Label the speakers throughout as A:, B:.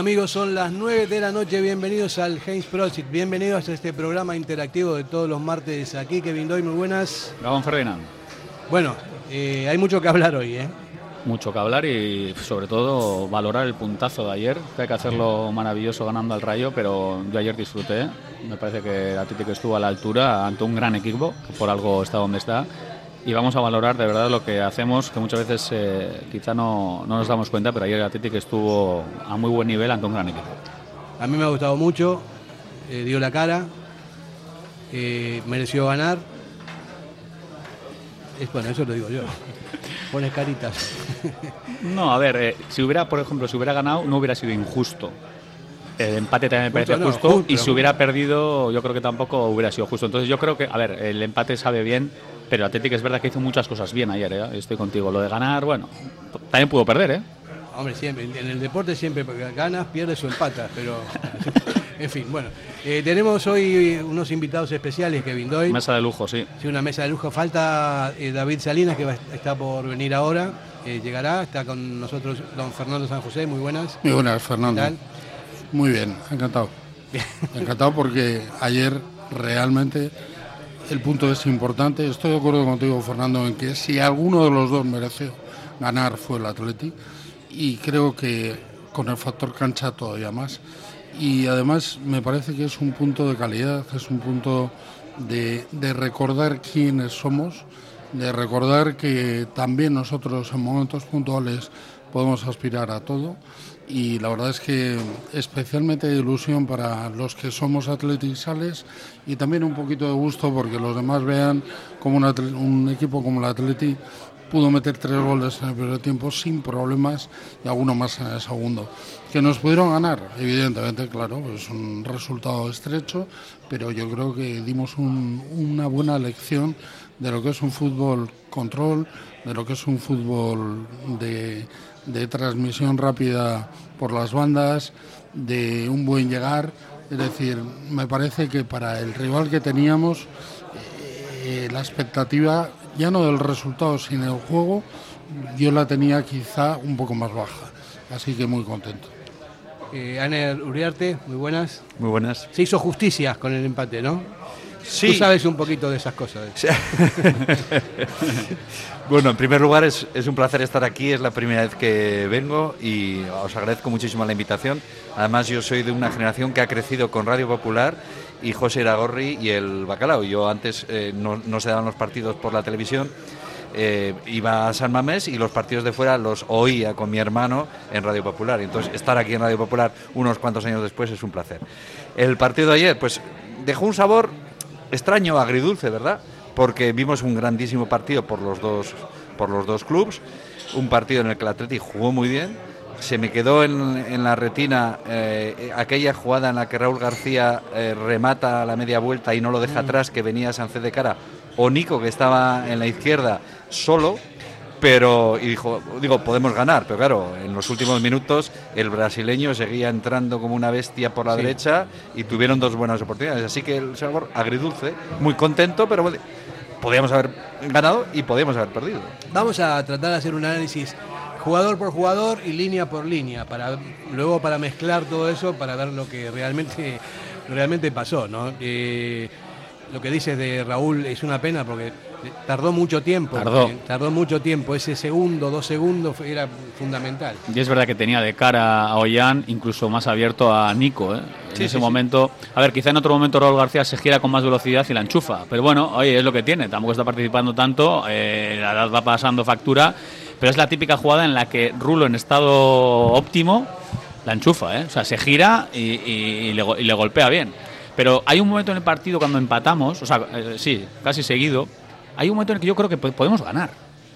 A: Amigos, son las 9 de la noche. Bienvenidos al Heinz Project. Bienvenidos a este programa interactivo de todos los martes aquí. Kevin Doy, muy buenas.
B: Gabón Ferdinand.
A: Bueno, eh, hay mucho que hablar hoy, ¿eh?
B: Mucho que hablar y sobre todo valorar el puntazo de ayer, que hay que hacerlo maravilloso ganando al Rayo, pero yo ayer disfruté. Me parece que el Atlético estuvo a la altura ante un gran equipo, que por algo está donde está y vamos a valorar de verdad lo que hacemos, que muchas veces eh, quizá no, no, nos damos cuenta, pero ayer el Atlético estuvo a muy buen nivel ante un gran equipo.
A: A mí me ha gustado mucho, eh, dio la cara, eh, mereció ganar. Es, bueno, eso lo digo yo. Pones caritas.
B: no, a ver, si hubiera, por ejemplo, si hubiera ganado, no hubiera sido injusto. El empate también me parece justo, no, justo y si hubiera perdido, yo creo que tampoco hubiera sido justo. Entonces yo creo que, a ver, el empate sabe bien, pero Atlético es verdad que hizo muchas cosas bien ayer, ¿eh? estoy contigo. Lo de ganar, bueno, también pudo perder, ¿eh?
A: Hombre, siempre, en el deporte siempre ganas, pierdes o empatas, pero en fin, bueno. Eh, tenemos hoy unos invitados especiales, Kevin Doyle.
B: Mesa de lujo, sí.
A: Sí, una mesa de lujo. Falta eh, David Salinas, que va, está por venir ahora. Eh, llegará, está con nosotros don Fernando San José, muy buenas.
C: Muy buenas, Fernando. Muy bien, encantado. encantado porque ayer realmente el punto es importante. Estoy de acuerdo contigo, Fernando, en que si alguno de los dos mereció ganar fue el Atleti y creo que con el factor cancha todavía más. Y además me parece que es un punto de calidad, es un punto de, de recordar quiénes somos, de recordar que también nosotros en momentos puntuales podemos aspirar a todo y la verdad es que especialmente de ilusión para los que somos atletisales y también un poquito de gusto porque los demás vean como un, equipo como el Atleti pudo meter tres goles en el primer tiempo sin problemas y alguno más en el segundo. Que nos pudieron ganar, evidentemente, claro, es pues un resultado estrecho, pero yo creo que dimos una buena lección de lo que es un fútbol control, de lo que es un fútbol de de transmisión rápida por las bandas, de un buen llegar. Es decir, me parece que para el rival que teníamos, eh, la expectativa, ya no del resultado, sino del juego, yo la tenía quizá un poco más baja. Así que muy contento.
A: Eh, Aner Uriarte, muy buenas.
D: Muy buenas.
A: Se hizo justicia con el empate, ¿no?
D: Sí.
A: Tú sabes un poquito de esas cosas.
D: bueno, en primer lugar es, es, un placer estar aquí, es la primera vez que vengo y os agradezco muchísimo la invitación. Además yo soy de una generación que ha crecido con Radio Popular y José Iragorri y el Bacalao. Yo antes eh, no, no, se daban los partidos por la televisión. Eh, iba a San Mamés y los partidos de fuera los oía con mi hermano en Radio Popular. Entonces, estar aquí en Radio Popular unos cuantos años después es un placer. El partido de ayer, pues dejó un sabor extraño, agridulce, ¿verdad? Porque vimos un grandísimo partido por los dos, por los dos clubes, un partido en el que el Atleti jugó muy bien. Se me quedó en, la retina eh, aquella jugada en la que Raúl García eh, remata a la media vuelta y no lo deja mm. atrás, que venía Sánchez de cara, o Nico, que estaba en la izquierda solo, pero y dijo, digo, podemos ganar, pero claro, en los últimos minutos el brasileño seguía entrando como una bestia por la derecha y tuvieron dos buenas oportunidades, así que el sabor agridulce, muy contento, pero podíamos haber ganado y podíamos haber perdido.
A: Vamos a tratar de hacer un análisis jugador por jugador y línea por línea, para luego para mezclar todo eso para ver lo que realmente realmente pasó, ¿no? Eh, lo que dices de Raúl es una pena porque tardó mucho tiempo.
B: Tardó.
A: Eh, tardó mucho tiempo. Ese segundo, dos segundos era fundamental.
B: Y es verdad que tenía de cara a Ollán, incluso más abierto a Nico. ¿eh? En ese momento, a ver, quizá en otro momento Raúl García se gira con más velocidad y la enchufa. Pero bueno, oye, es lo que tiene. Tampoco está participando tanto. Eh, la edad va pasando factura. Pero es la típica jugada en la que Rulo, en estado óptimo, la enchufa. ¿eh? O sea, se gira y, le, y le golpea bien. Pero hay un momento en el partido cuando empatamos, o sea, sí, casi seguido, hay un momento en el que yo creo que podemos ganar.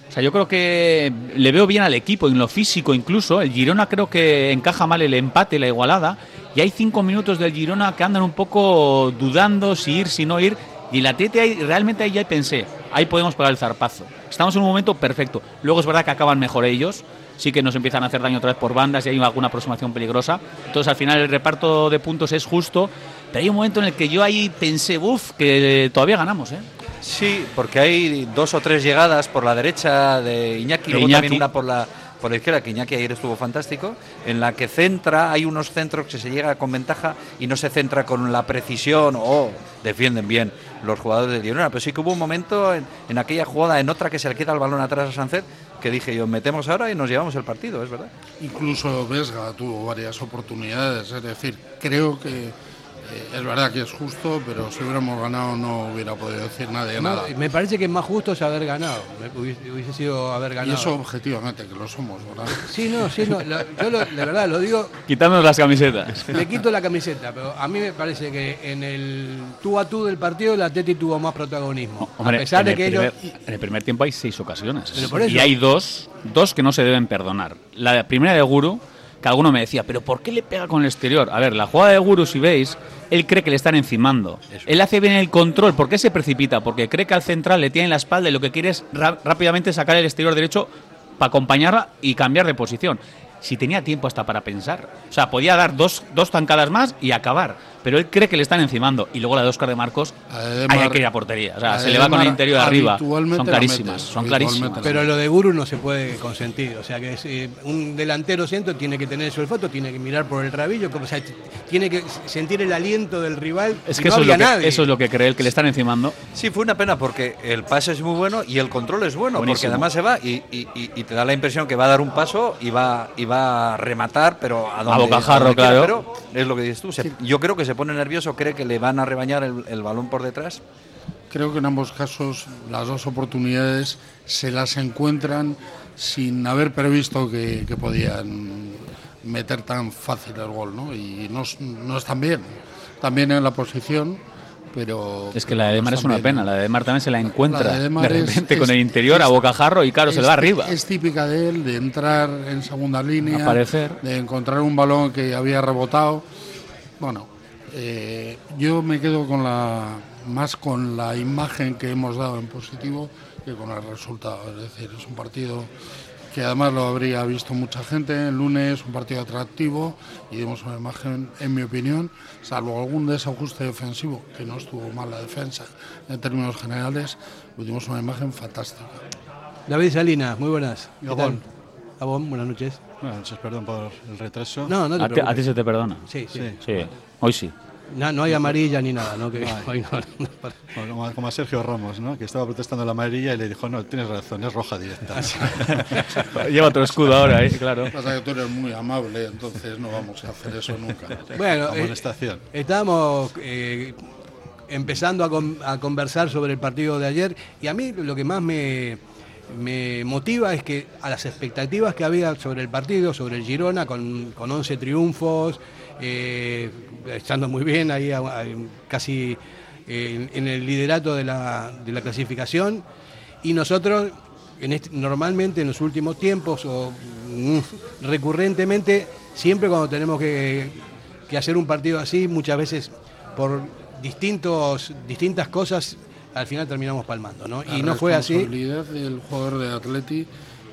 B: O sea, yo creo que le veo bien al equipo, en lo físico incluso. El Girona creo que encaja mal el empate, la igualada. Y hay cinco minutos del Girona que andan un poco dudando si ir, si no ir. Y la TT realmente ahí ya pensé, ahí podemos pagar el zarpazo. Estamos en un momento perfecto. Luego es verdad que acaban mejor ellos. Sí que nos empiezan a hacer daño otra vez por bandas y hay alguna aproximación peligrosa. Entonces al final el reparto de puntos es justo. Pero hay un momento en el que yo ahí pensé, uff, que todavía ganamos, ¿eh?
D: Sí, porque hay dos o tres llegadas por la derecha de Iñaki, luego también una por la, por la izquierda, que Iñaki ayer estuvo fantástico, en la que centra, hay unos centros que se llega con ventaja y no se centra con la precisión o defienden bien los jugadores de Girona. Pero sí que hubo un momento en, en aquella jugada, en otra que se le queda el balón atrás a Sánchez, que dije yo, metemos ahora y nos llevamos el partido, es verdad.
C: Incluso Vesga tuvo varias oportunidades, es decir, creo que eh, es verdad que es justo, pero si hubiéramos ganado no hubiera podido decir nadie
A: No,
C: nada.
A: me parece que es más justo es haber ganado. Me- Hubiese, hubiese sido haber
C: Y
A: ganado.
C: eso objetivamente, que lo somos, ¿verdad?
A: Sí, no, sí, no. lo- yo lo- de verdad lo digo,
B: Quitándonos las camisetas.
A: le quito la camiseta, pero a mí me parece que en el tú a tú del partido el Atleti tuvo más protagonismo.
B: Hombre,
A: a pesar
B: en,
A: de
B: el
A: que
B: primer,
A: ellos.
B: en el primer tiempo hay seis ocasiones.
A: Pero por eso-
B: Y hay dos, dos que no se deben perdonar. La primera de Guru, que alguno me decía, ¿pero por qué le pega con el exterior? A ver, la jugada de Guru, si veis, él cree que le están encimando. Él hace bien el control. ¿Por qué se precipita? Porque cree que al central le tiene en la espalda y lo que quiere es rápidamente sacar el exterior derecho para acompañarla y cambiar de posición. Si tenía tiempo hasta para pensar. O sea, podía dar dos, dos tancadas más y acabar. Pero él cree que le están encimando. Y luego la de Oscar de Marcos, hay que ir a portería. O sea, se le va con el interior arriba. Son
C: la
B: clarísimas,
C: mete,
B: son clarísimas.
C: la
A: Pero lo de Guru no se puede consentir. O sea, que es, eh, un delantero centro tiene que tener su olfato, tiene que mirar por el rabillo, como, o sea, t- tiene que sentir el aliento del rival.
B: Es
A: y
B: que,
A: no
B: eso, es lo que
A: nadie.
B: eso es lo que cree él, que le están encimando.
D: Sí, fue una pena porque el pase es muy bueno y el control es bueno, porque además se va y, y- y- y te da la impresión que va a dar un paso y va, y va a rematar, pero a, donde,
B: bocajarro,
D: donde quiera,
B: claro.
D: Pero es lo que dices tú. se- yo creo que se pone nervioso, cree que le van a rebañar el, el balón por detrás.
C: Creo que en ambos casos las dos oportunidades se las encuentran sin haber previsto que, que podían meter tan fácil el gol, ¿no? Y no, es- no están bien. También en la posición, pero...
B: Es que la de
C: no
B: Demar es
C: están
B: una
C: bien.
B: pena. La de Demar también se la encuentra
C: La de
B: de,
C: es-
B: repente
C: es-
B: con el interior a
C: es-
B: bocajarro y claro, se le va
C: Es-
B: arriba.
C: Es típica de él, de entrar en segunda línea,
B: Aparecer.
C: de encontrar un balón que había rebotado. Bueno, eh, yo me quedo con la más con la imagen que hemos dado en positivo que con el resultado. Es decir, es un partido que además lo habría visto mucha gente el lunes, un partido atractivo y dimos una imagen, en mi opinión, salvo algún desajuste defensivo, que no estuvo mal la defensa en términos generales, dimos una imagen fantástica.
A: David Salinas, muy buenas.
E: Gabón.
A: Gabón, buenas noches.
E: Buenas noches, perdón por el retraso.
A: No, no te
B: a, ti, a ti se te perdona.
A: Sí, sí.
E: Sí.
B: Sí, hoy sí.
A: No, no hay amarilla ni nada, ¿no? Que no- no-
E: Bueno, Como, como a Sergio Ramos, ¿no? que estaba protestando la amarilla y le dijo, no, tienes razón, es roja directa.
B: Lleva otro escudo ahora, ¿eh? claro.
C: Pasa que tú eres muy amable, entonces no vamos a hacer eso nunca.
A: Bueno, eh, estábamos eh, empezando a, con- a conversar sobre el partido de ayer y a mí lo que más me, me motiva es que a las expectativas que había sobre el partido, sobre el Girona, con, con 11 triunfos, eh, estando muy bien ahí casi eh, en, el liderato de la, de la clasificación, y nosotros en normalmente en los últimos tiempos o mm, recurrentemente, siempre cuando tenemos que, que hacer un partido así, muchas veces por distintos, distintas cosas, al final terminamos palmando, ¿no? Y
C: La
A: no fue así.
C: responsabilidad del jugador de Atleti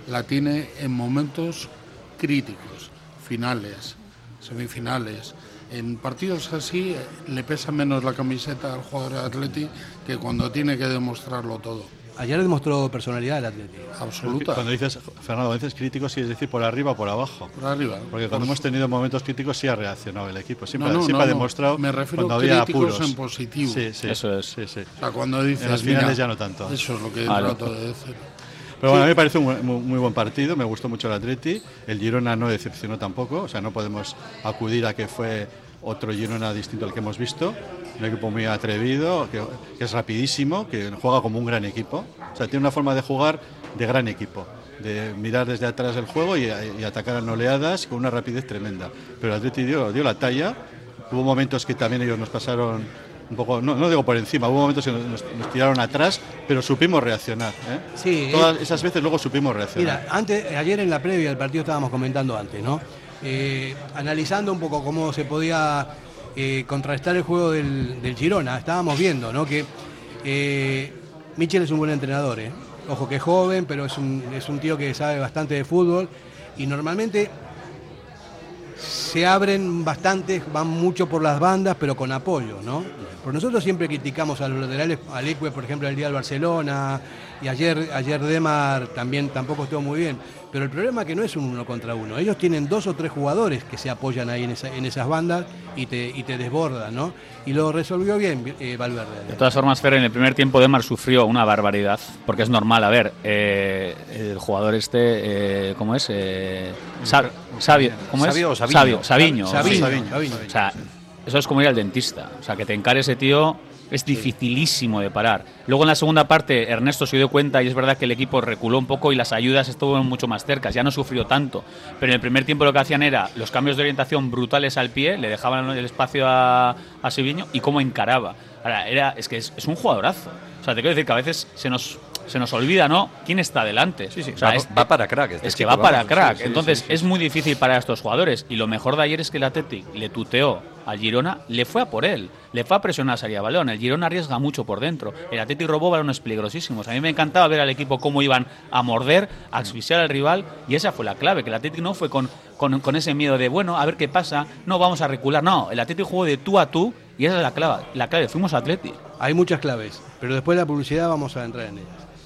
C: la tiene en momentos críticos, finales, semifinales. En partidos así le pesa menos la camiseta al jugador de Atleti que cuando tiene que demostrarlo todo.
A: Ayer demostró personalidad el Atlético.
C: Absoluta.
E: Cuando dices, Fernando, dices críticos, sí es decir, por arriba o por abajo.
C: Por arriba.
E: Porque cuando hemos tenido momentos críticos sí ha reaccionado el equipo. Siempre,
C: No, no,
E: siempre
C: no,
E: ha demostrado
C: Me refiero
E: cuando había
C: críticos
E: apuros.
C: en positivo.
E: Sí, sí.
B: Eso es.
E: Sí, sí.
C: O sea, cuando dices,
E: En los finales
C: "Mira,
E: ya no tanto".
C: Eso es lo que
B: Vale.
C: trato de decir.
E: Pero bueno, a mí me parece un muy, muy buen partido, me gustó mucho el Atleti. El Girona no decepcionó tampoco, o sea, no podemos acudir a que fue otro Girona distinto al que hemos visto. Un equipo muy atrevido, que, que es rapidísimo, que juega como un gran equipo. O sea, tiene una forma de jugar de gran equipo, de mirar desde atrás el juego y, y atacar en oleadas con una rapidez tremenda. Pero el Atleti dio, dio la talla. Hubo momentos que también ellos nos pasaron un poco, no, no digo por encima, hubo momentos que nos, tiraron atrás, pero supimos reaccionar. ¿eh?
A: Sí,
E: Todas esas veces luego supimos reaccionar.
A: Mira, antes, ayer en la previa del partido estábamos comentando antes, ¿no? Eh, analizando un poco cómo se podía eh, contrarrestar el juego del, del Girona, estábamos viendo, ¿no? Que Michel es un buen entrenador. Ojo que es joven, pero es un, es un tío que sabe bastante de fútbol y normalmente se abren bastante, van mucho por las bandas, pero con apoyo, ¿no? Porque nosotros siempre criticamos a los laterales, al Ecue, por ejemplo, el día del Barcelona, y ayer, ayer Demar también tampoco estuvo muy bien. Pero el problema es que no es un uno contra uno. Ellos tienen dos o tres jugadores que se apoyan ahí en, en esas bandas y te, y te desbordan, ¿no? Y lo resolvió bien eh, Valverde.
B: De todas formas, Fer, en el primer tiempo Demar sufrió una barbaridad, porque es normal. A ver, eh, el jugador este, eh, ¿cómo es? Eh, Sabio, ¿cómo es?
D: Sabio,
B: Sabio, Sabiño.
A: Sabiño,
B: O sea, eso es como ir al dentista. O sea, que te encare ese tío es dificilísimo de parar. Luego en la segunda parte Ernesto se dio cuenta y es verdad que el equipo reculó un poco y las ayudas estuvieron mucho más cerca, ya no sufrió tanto. Pero en el primer tiempo lo que hacían era los cambios de orientación brutales al pie, le dejaban el espacio a, a Siviño y cómo encaraba. Ahora, era, es que es, es un jugadorazo. O sea, te quiero decir que a veces se nos se nos olvida, ¿no? ¿Quién está delante?
D: Sí, sí,
B: o sea,
D: va,
B: es,
D: va, para crack.
B: Este es que va para vamos, crack. Sí, sí, Entonces es muy difícil para estos jugadores. Y lo mejor de ayer es que el Athletic le tuteó al Girona, le fue a por él, le fue a presionar a Saría Balón. El Girona arriesga mucho por dentro. El Athletic robó balones peligrosísimos. A mí me encantaba ver al equipo cómo iban a morder, a asfixiar al rival. Y esa fue la clave, que el Athletic no fue con, con, con ese miedo de, bueno, a ver qué pasa, no vamos a recular. No, el Athletic jugó de tú a tú y esa es la clave. La clave, fuimos Athletic.
A: Hay muchas claves, pero después de la publicidad vamos a entrar en ellas.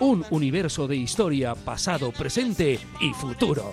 F: un universo de historia, pasado, presente y futuro.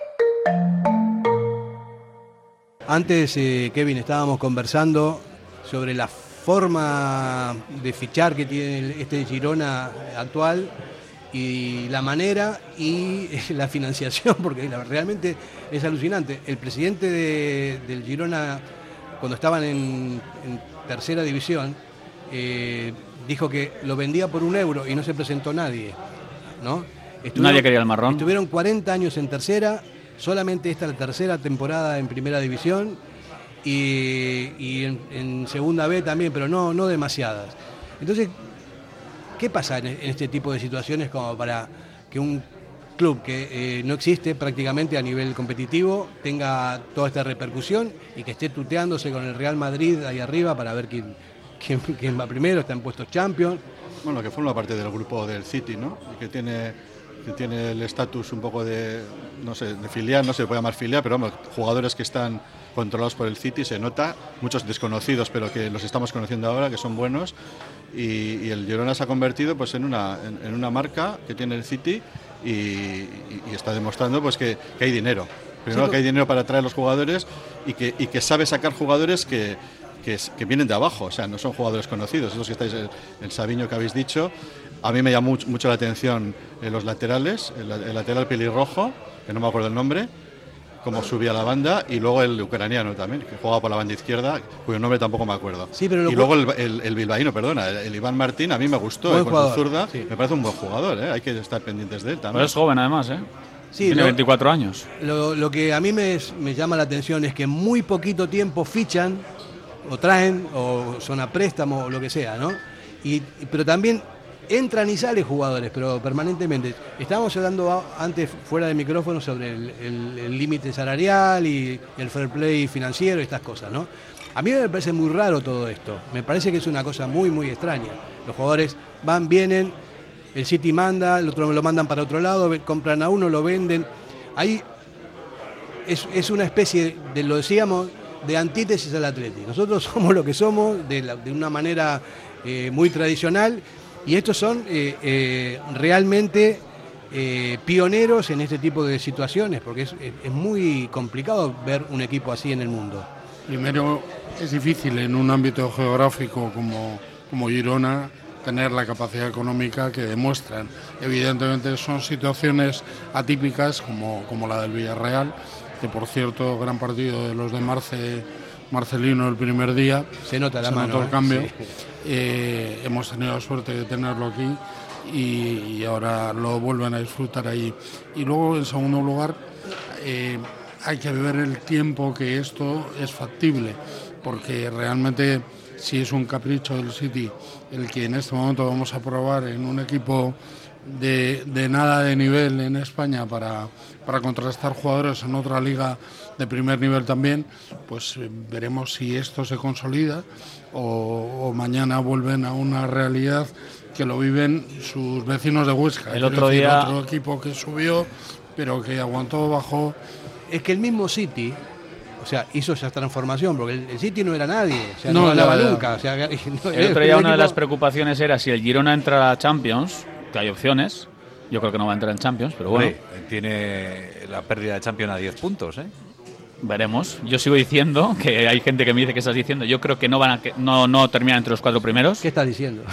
A: Antes, eh, Kevin, estábamos conversando sobre la forma de fichar que tiene este Girona actual y la manera y la financiación, porque realmente es alucinante. El presidente de, del Girona, cuando estaban en, en tercera división, eh, dijo que lo vendía por un euro y no se presentó nadie. ¿no?
B: nadie quería el marrón.
A: Estuvieron 40 años en tercera solamente esta es la tercera temporada en primera división y, en, segunda B también, pero no, no demasiadas. Entonces, ¿qué pasa en, este tipo de situaciones como para que un club que eh, no existe prácticamente a nivel competitivo tenga toda esta repercusión y que esté tuteándose con el Real Madrid ahí arriba para ver quién, quién, va primero, está en puestos champions?
E: Bueno, que forma parte del grupo del City, ¿no? Que tiene que tiene el estatus un poco de, no sé, de filial, no se puede llamar filial, pero vamos, jugadores que están controlados por el City, se nota, muchos desconocidos, pero que los estamos conociendo ahora, que son buenos, y, y el Girona se ha convertido pues, en, una, en, en una marca que tiene el City y, y, y está demostrando pues, que, que, hay dinero. Primero sí, que hay dinero para atraer los jugadores y que, y que sabe sacar jugadores que, que, que, vienen de abajo, o sea, no son jugadores conocidos, esos que estáis, el, el Sabiño que habéis dicho, a mí me llamó mucho, la atención eh, los laterales, el, el, lateral pelirrojo, que no me acuerdo el nombre, cómo subía la banda, y luego el ucraniano también, que jugaba por la banda izquierda, cuyo nombre tampoco me acuerdo.
A: Sí, pero lo
E: y luego el, el, el bilbaíno, perdona, el, el Iván Martín, a mí me gustó,
A: Buen
E: eh, con su
A: jugador,
E: zurda,
A: sí.
E: me parece un buen jugador, ¿eh? hay que estar pendientes de él
B: Pero
E: también.
B: es joven además, ¿eh?
A: Sí,
B: Tiene
A: lo-
B: 24 años.
A: Lo, lo que a mí me, me llama la atención es que en muy poquito tiempo fichan o traen o son a préstamo o lo que sea, ¿no? Y- pero también entran y salen jugadores, pero permanentemente. Estábamos hablando antes fuera de micrófono sobre el- límite salarial y, el fair play financiero y estas cosas, ¿no? A mí me parece muy raro todo esto. Me parece que es una cosa muy, muy extraña. Los jugadores van, vienen, el City manda, el otro lo mandan para otro lado, compran a uno, lo venden. Ahí es, es una especie de, lo decíamos, de antítesis al Atleti. Nosotros somos lo que somos de una manera eh, muy tradicional y estos son eh, eh, realmente eh, pioneros en este tipo de situaciones porque es, muy complicado ver un equipo así en el mundo.
C: Primero, es difícil en un ámbito geográfico como, como Girona tener la capacidad económica que demuestran. Evidentemente son situaciones atípicas como, como la del Villarreal, que por cierto, gran partido de los de Marce, Marcelino el primer día.
A: Se nota la
C: se
A: mano,
C: notó el cambio.
A: Sí.
C: Eh, hemos tenido la suerte de tenerlo aquí y, ahora lo vuelven a disfrutar ahí. Y luego, en segundo lugar, eh, hay que ver el tiempo que esto es factible, porque realmente si es un capricho del City el que en este momento vamos a probar en un equipo de, de nada de nivel en España para, para contrastar jugadores en otra liga de primer nivel también, pues eh, veremos si esto se consolida o, o mañana vuelven a una realidad que lo viven sus vecinos de Huesca.
B: El otro
C: decir,
B: día-
C: Otro equipo que subió, pero que aguantó, bajó.
A: Es que el mismo City, o sea, hizo esa transformación, porque el, City no era nadie, o sea,
C: No,
A: no, nunca. o sea, no-
B: El otro día
A: un
B: una de las preocupaciones era si el Girona entra a Champions, que hay opciones. Yo creo que no va a entrar en Champions, pero bueno,
D: tiene la pérdida de Champions a 10 puntos, ¿eh?
B: Veremos. Yo sigo diciendo que hay gente que me dice que estás diciendo. Yo creo que no van a que no no terminan entre los cuatro primeros.
A: ¿Qué estás diciendo?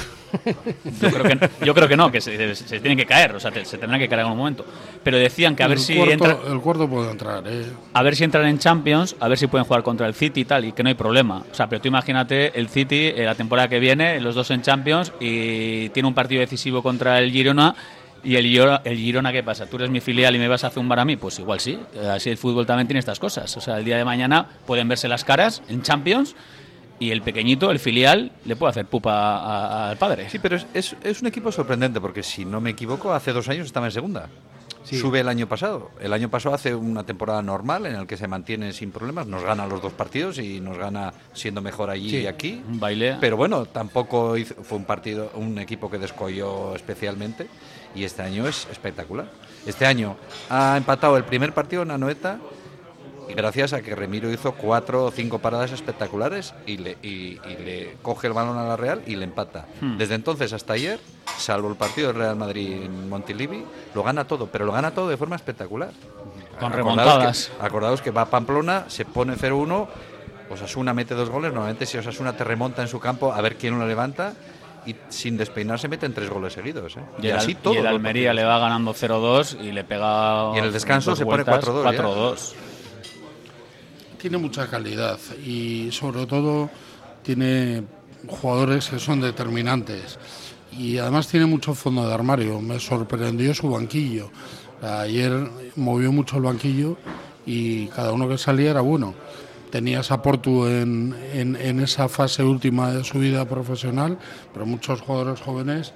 B: Yo creo que yo creo que no, que se, se tienen que caer, o sea, te- se tendrán que caer en algún momento. Pero decían que a ver si
C: cuarto,
B: entra,
C: el cuarto puede entrar. ¿eh?
B: a ver si entran en Champions, a ver si pueden jugar contra el City y tal, y que no hay problema. O sea, pero tú imagínate el City eh, la temporada que viene, los dos en Champions, y tiene un partido decisivo contra el Girona. Y el Girona, el Girona, ¿qué pasa? ¿Tú eres mi filial y me vas a zumbar a mí? Pues igual sí. Eh, Así el fútbol también tiene estas cosas. O sea, el día de mañana pueden verse las caras en Champions y el pequeñito, el filial, le puede hacer pupa a- a- al padre.
D: Sí, pero es, es- es un equipo sorprendente porque si no me equivoco, hace dos años estaba en segunda.
A: Sí.
D: Sube el año pasado. El año pasado hace una temporada normal en el que se mantiene sin problemas, nos gana los dos partidos y nos gana siendo mejor allí
A: Sí.
D: y aquí.
B: Un baile.
D: Pero bueno, tampoco hizo- fue un partido, un equipo que descolló especialmente y este año es espectacular. Este año ha empatado el primer partido en Anoeta y gracias a que Remiro hizo cuatro o cinco paradas espectaculares y le, y- y le coge el balón a la Real y le empata.
B: Hmm.
D: Desde entonces hasta ayer, salvo el partido del Real Madrid en Montilivi, lo gana todo, pero lo gana todo de forma espectacular.
B: Con
D: Acordaos
B: remontadas.
D: que- acordaos que va a Pamplona, se pone 0-1, Osasuna mete dos goles, normalmente si Osasuna te remonta en su campo, a ver quién lo levanta y sin despeinarse meten tres goles seguidos. ¿eh?
B: Y el,
D: así todos
B: y el Almería le va ganando 0-2 y le pega.
D: Y en el descanso se pone
B: vueltas,
D: 4-2 ya.
B: 4-2.
C: Tiene mucha calidad y sobre todo tiene jugadores que son determinantes. Y además tiene mucho fondo de armario. Me sorprendió su banquillo. Ayer movió mucho el banquillo y cada uno que salía era bueno. Tenías a Portu en, en, en esa fase última de su vida profesional, pero muchos jugadores jóvenes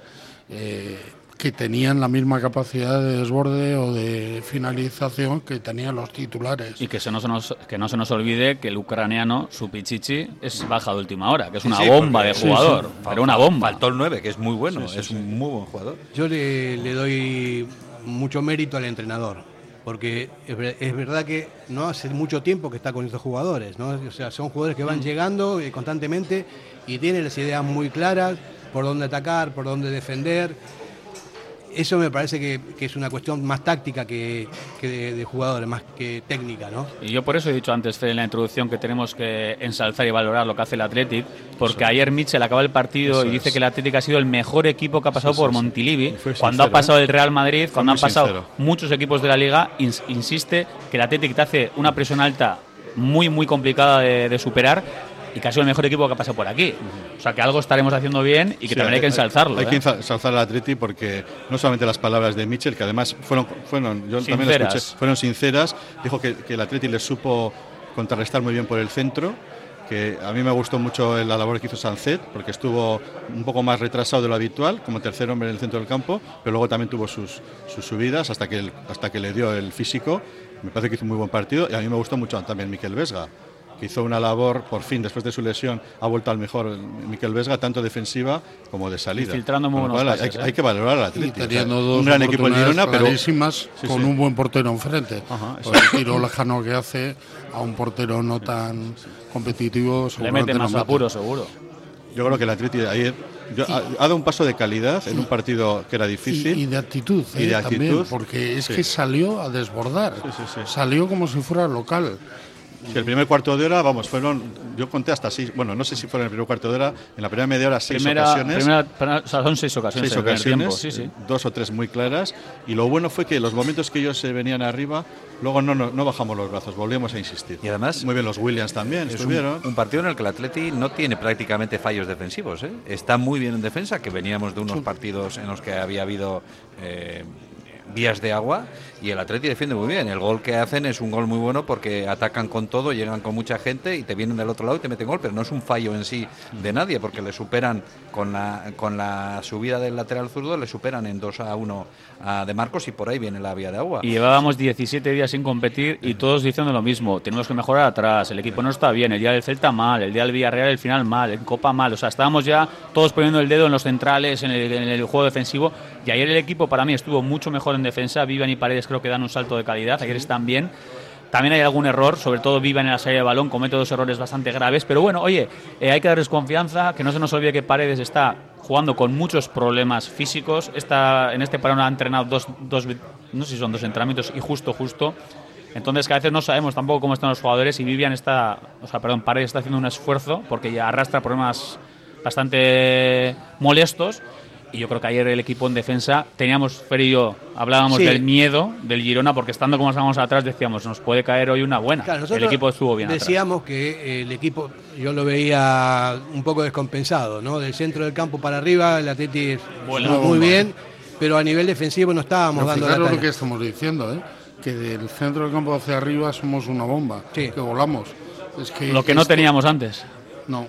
C: eh, que tenían la misma capacidad de desborde o de finalización que tenían los titulares.
B: Y que, se no se nos, que no se nos olvide que el ucraniano, su Pichichi, es baja de última hora, que es
D: Sí,
B: una
D: sí,
B: bomba
D: porque-
B: de jugador.
D: sí.
B: Pero una bomba.
D: Faltó el 9, que es muy bueno, es un muy buen jugador.
A: Yo le, le doy mucho mérito al entrenador, porque es, ver- es verdad que no hace mucho tiempo que está con estos jugadores, ¿no? O sea, son jugadores que van llegando eh, constantemente y tienen las ideas muy claras por dónde atacar, por dónde defender. Eso me parece que, es una cuestión más táctica que, de, jugadores, más que técnica, ¿no?
B: Y yo por eso he dicho antes en la introducción que tenemos que ensalzar y valorar lo que hace el Athletic, porque ayer Mitchell acaba el partido y dice que el Athletic ha sido el mejor equipo que ha pasado por Montilivi, cuando ha pasado el Real Madrid, cuando han pasado muchos equipos de la liga, insiste que el Athletic te hace una presión alta muy, muy complicada de, superar y sido el mejor equipo que ha pasado por aquí. O sea, que algo estaremos haciendo bien y que también hay que ensalzarlo.
E: Hay,
B: ¿eh?
E: que ensalzar al Atleti porque no solamente las palabras de Mitchell, que además fueron, fueron yo también escuché, fueron sinceras, dijo que, que el Atleti les supo contrarrestar muy bien por el centro que a mí me gustó mucho la labor que hizo Sancet, porque estuvo un poco más retrasado de lo habitual, como tercer hombre en el centro del campo, pero luego también tuvo sus, sus subidas hasta que, hasta que le dio el físico me parece que hizo un muy buen partido y a mí me gustó mucho también Miquel Vesga, que hizo una labor, por fin, después de su lesión, ha vuelto al mejor Miquel Vesga, tanto defensiva como de salida.
B: filtrando muy buenos
E: hay, hay, que valorar al Atlético.
C: Teniendo dos un gran equipo en Girona, pero con un buen portero enfrente. Ajá, el tiro lejano que hace a un portero no tan competitivo.
B: Le mete más apuro, seguro.
E: Yo creo que el Atlético ayer ha, dado un paso de calidad en un partido que era difícil.
C: Y, de actitud, y de eh, actitud. porque es que salió a desbordar. salió como si fuera local.
E: El primer cuarto de hora, vamos, fueron, yo conté hasta seis, bueno, no sé si fueron el primer cuarto de hora, en la primera media hora seis ocasiones.
B: Primera, son seis ocasiones.
E: Seis ocasiones, dos o tres muy claras. Y lo bueno fue que los momentos que ellos se venían arriba, luego no, no, bajamos los brazos, volvíamos a insistir.
D: Y además,
E: muy bien los Williams también estuvieron.
D: Un, partido en el que el Atleti no tiene prácticamente fallos defensivos. ¿eh? Está muy bien en defensa, que veníamos de unos partidos en los que había habido eh, vías de agua y el Atleti defiende muy bien. El gol que hacen es un gol muy bueno porque atacan con todo, llegan con mucha gente y te vienen del otro lado y te meten gol, pero no es un fallo en sí de nadie porque le superan con la, con la subida del lateral zurdo, le superan en 2 a 1 a De Marcos y por ahí viene la vía de agua.
B: Y llevábamos 17 días sin competir y todos diciendo lo mismo, tenemos que mejorar atrás, el equipo no está bien, el día del Celta mal, el día del Villarreal el final mal, en Copa mal, o sea, estábamos ya todos poniendo el dedo en los centrales, en el, en el juego defensivo y ayer el equipo para mí estuvo mucho mejor en defensa, Vivian y Paredes creo que dan un salto de calidad, ayer están bien. También hay algún error, sobre todo Vivian en la salida de balón, comete dos errores bastante graves, pero bueno, oye, eh, hay que darles confianza, que no se nos olvide que Paredes está jugando con muchos problemas físicos. Está, en este parón ha entrenado dos, dos, no sé si son dos entrenamientos y justo, justo. Entonces, que a veces no sabemos tampoco cómo están los jugadores y Vivian está, o sea, perdón, Paredes está haciendo un esfuerzo porque ya arrastra problemas bastante molestos y yo creo que ayer el equipo en defensa teníamos, Fer y yo, hablábamos del miedo del Girona, porque estando como estábamos atrás decíamos, nos puede caer hoy una buena. el equipo estuvo bien
A: Decíamos que el equipo, yo lo veía un poco descompensado, ¿no? Del centro del campo para arriba, el Atleti bueno, muy bien, pero a nivel defensivo no estábamos dando la
C: lo que estamos diciendo, ¿eh? que del centro del campo hacia arriba somos una bomba, que volamos.
B: Es que lo que no teníamos antes.
C: No,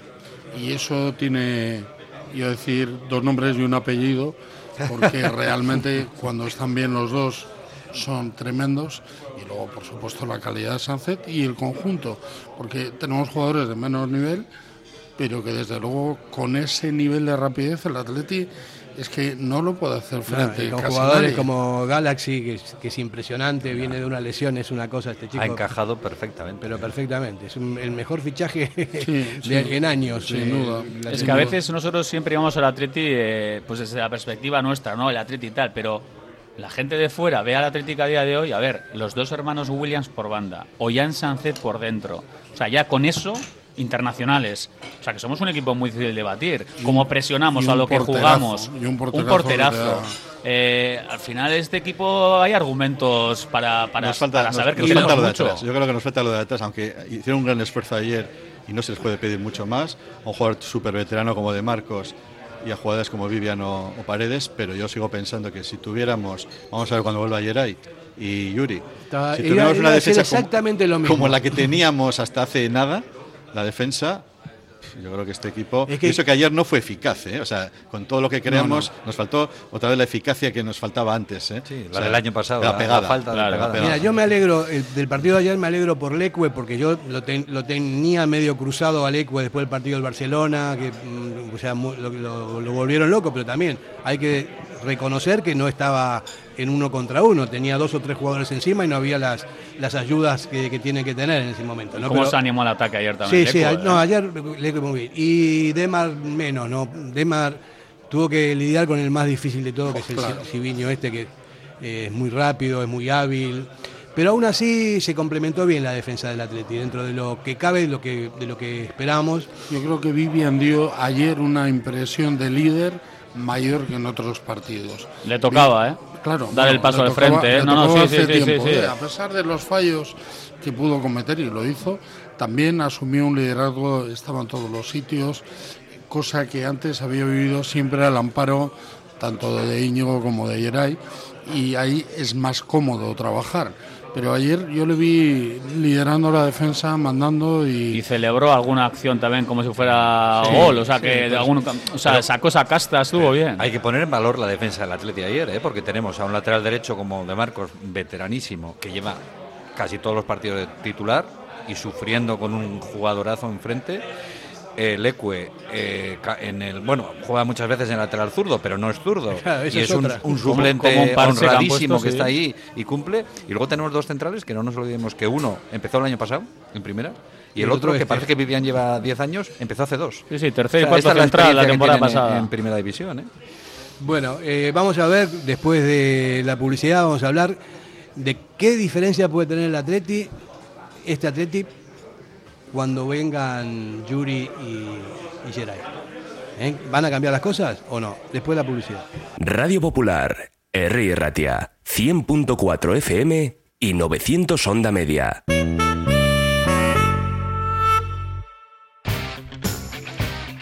C: y eso tiene a decir dos nombres y un apellido, porque realmente cuando están bien los dos son tremendos y luego por supuesto la calidad de Sunset y el conjunto, porque tenemos jugadores de menos nivel, pero que desde luego con ese nivel de rapidez el Atleti es que no lo puede hacer frente.
A: con jugadores como Galaxy, que es, impresionante, viene de una lesión, es una cosa este chico.
D: Ha encajado perfectamente.
A: Pero perfectamente, es el mejor fichaje de, en años.
C: Sin duda.
B: Es que a veces nosotros siempre íbamos al Atleti, eh, pues desde la perspectiva nuestra, ¿no? El Atleti y tal, pero la gente de fuera ve al Atleti a día de hoy, a ver, los dos hermanos Williams por banda, o Jan Sánchez por dentro. O sea, ya con eso internacionales. O sea, que somos un equipo muy difícil de batir. Como presionamos a lo que jugamos.
C: un porterazo.
B: Eh, al final este equipo hay argumentos para, para, saber que
E: nos falta lo de atrás. Yo creo que nos falta lo de atrás, aunque hicieron un gran esfuerzo ayer y no se les puede pedir mucho más. A un jugador súper veterano como de Marcos y a jugadores como Vivian o, Paredes, pero yo sigo pensando que si tuviéramos, vamos a ver cuando vuelva Yeray y Yuri, si tuviéramos una defensa
A: exactamente lo mismo.
E: como la que teníamos hasta hace nada, la defensa yo creo que este equipo. Es que, eso que ayer no fue eficaz, ¿eh? O sea, con todo lo que creamos, nos faltó otra vez la eficacia que nos faltaba antes, ¿eh?
D: Sí, la del año pasado.
E: La, pegada.
D: falta
A: de Mira, yo me alegro, del partido de ayer me alegro por Lecue, porque yo lo, tenía medio cruzado a Lecue después del partido del Barcelona, que mm, o sea, lo, lo volvieron loco, pero también hay que reconocer que no estaba en uno contra uno, tenía dos o tres jugadores encima y no había las, las ayudas que, que tienen que tener en ese momento. ¿no?
B: ¿Cómo se animó al ataque ayer también?
A: Sí, sí, no, ayer le muy bien. Y Demar menos, ¿no? Demar tuvo que lidiar con el más difícil de todo, que es el
C: Claro.
A: Civiño este, que eh, es muy rápido, es muy hábil. Pero aún así se complementó bien la defensa del Atleti, dentro de lo que cabe, de lo que, de lo que esperamos.
C: Yo creo que Vivian dio ayer una impresión de líder mayor que en otros partidos.
B: Le tocaba, ¿eh?
C: Claro,
B: Dar el paso al frente, ¿eh? No, no, sí, sí, sí, sí.
C: ¿eh? A pesar de los fallos que pudo cometer y lo hizo, también asumió un liderazgo, estaba en todos los sitios, cosa que antes había vivido siempre al amparo tanto de Íñigo como de Geray y ahí es más cómodo trabajar. Pero ayer yo le vi liderando la defensa, mandando y
B: Y celebró alguna acción también como si fuera
D: Sí,
B: gol, o sea
D: sí,
B: que de
D: pues-
B: algún, o sea,
D: pero-
B: sacó esa casta, estuvo bien.
D: Hay que poner en valor la defensa del Atleti ayer, ¿eh? porque tenemos a un lateral derecho como de Marcos, veteranísimo, que lleva casi todos los partidos de titular y sufriendo con un jugadorazo enfrente. Eh, Leque, eh, en el, bueno, juega muchas veces en el lateral zurdo, pero no es zurdo.
A: Claro,
D: y
A: es
D: es un, suplente
B: como un que
D: honradísimo
B: puesto,
D: que
B: sí.
D: está ahí y cumple. Y luego tenemos dos centrales que no nos olvidemos que uno empezó el año pasado, en primera, y el,
A: el otro
D: otro, que
A: este.
D: parece que Vivian lleva 10 años, empezó hace dos.
B: Sí, sí, tercer y
D: O sea,
B: cuarto
D: esta es la
B: central la
D: que
B: temporada
D: en-
B: pasada.
D: En, primera división, ¿eh?
A: Bueno, eh, vamos a ver, después de la publicidad, vamos a hablar de qué diferencia puede tener el Atleti, este Atleti, cuando vengan Yuri y, y. ¿Eh? ¿Van a cambiar las cosas o no? Después de la publicidad.
G: Radio Popular, R. Ratia, 100.4 FM y 900 Onda Media.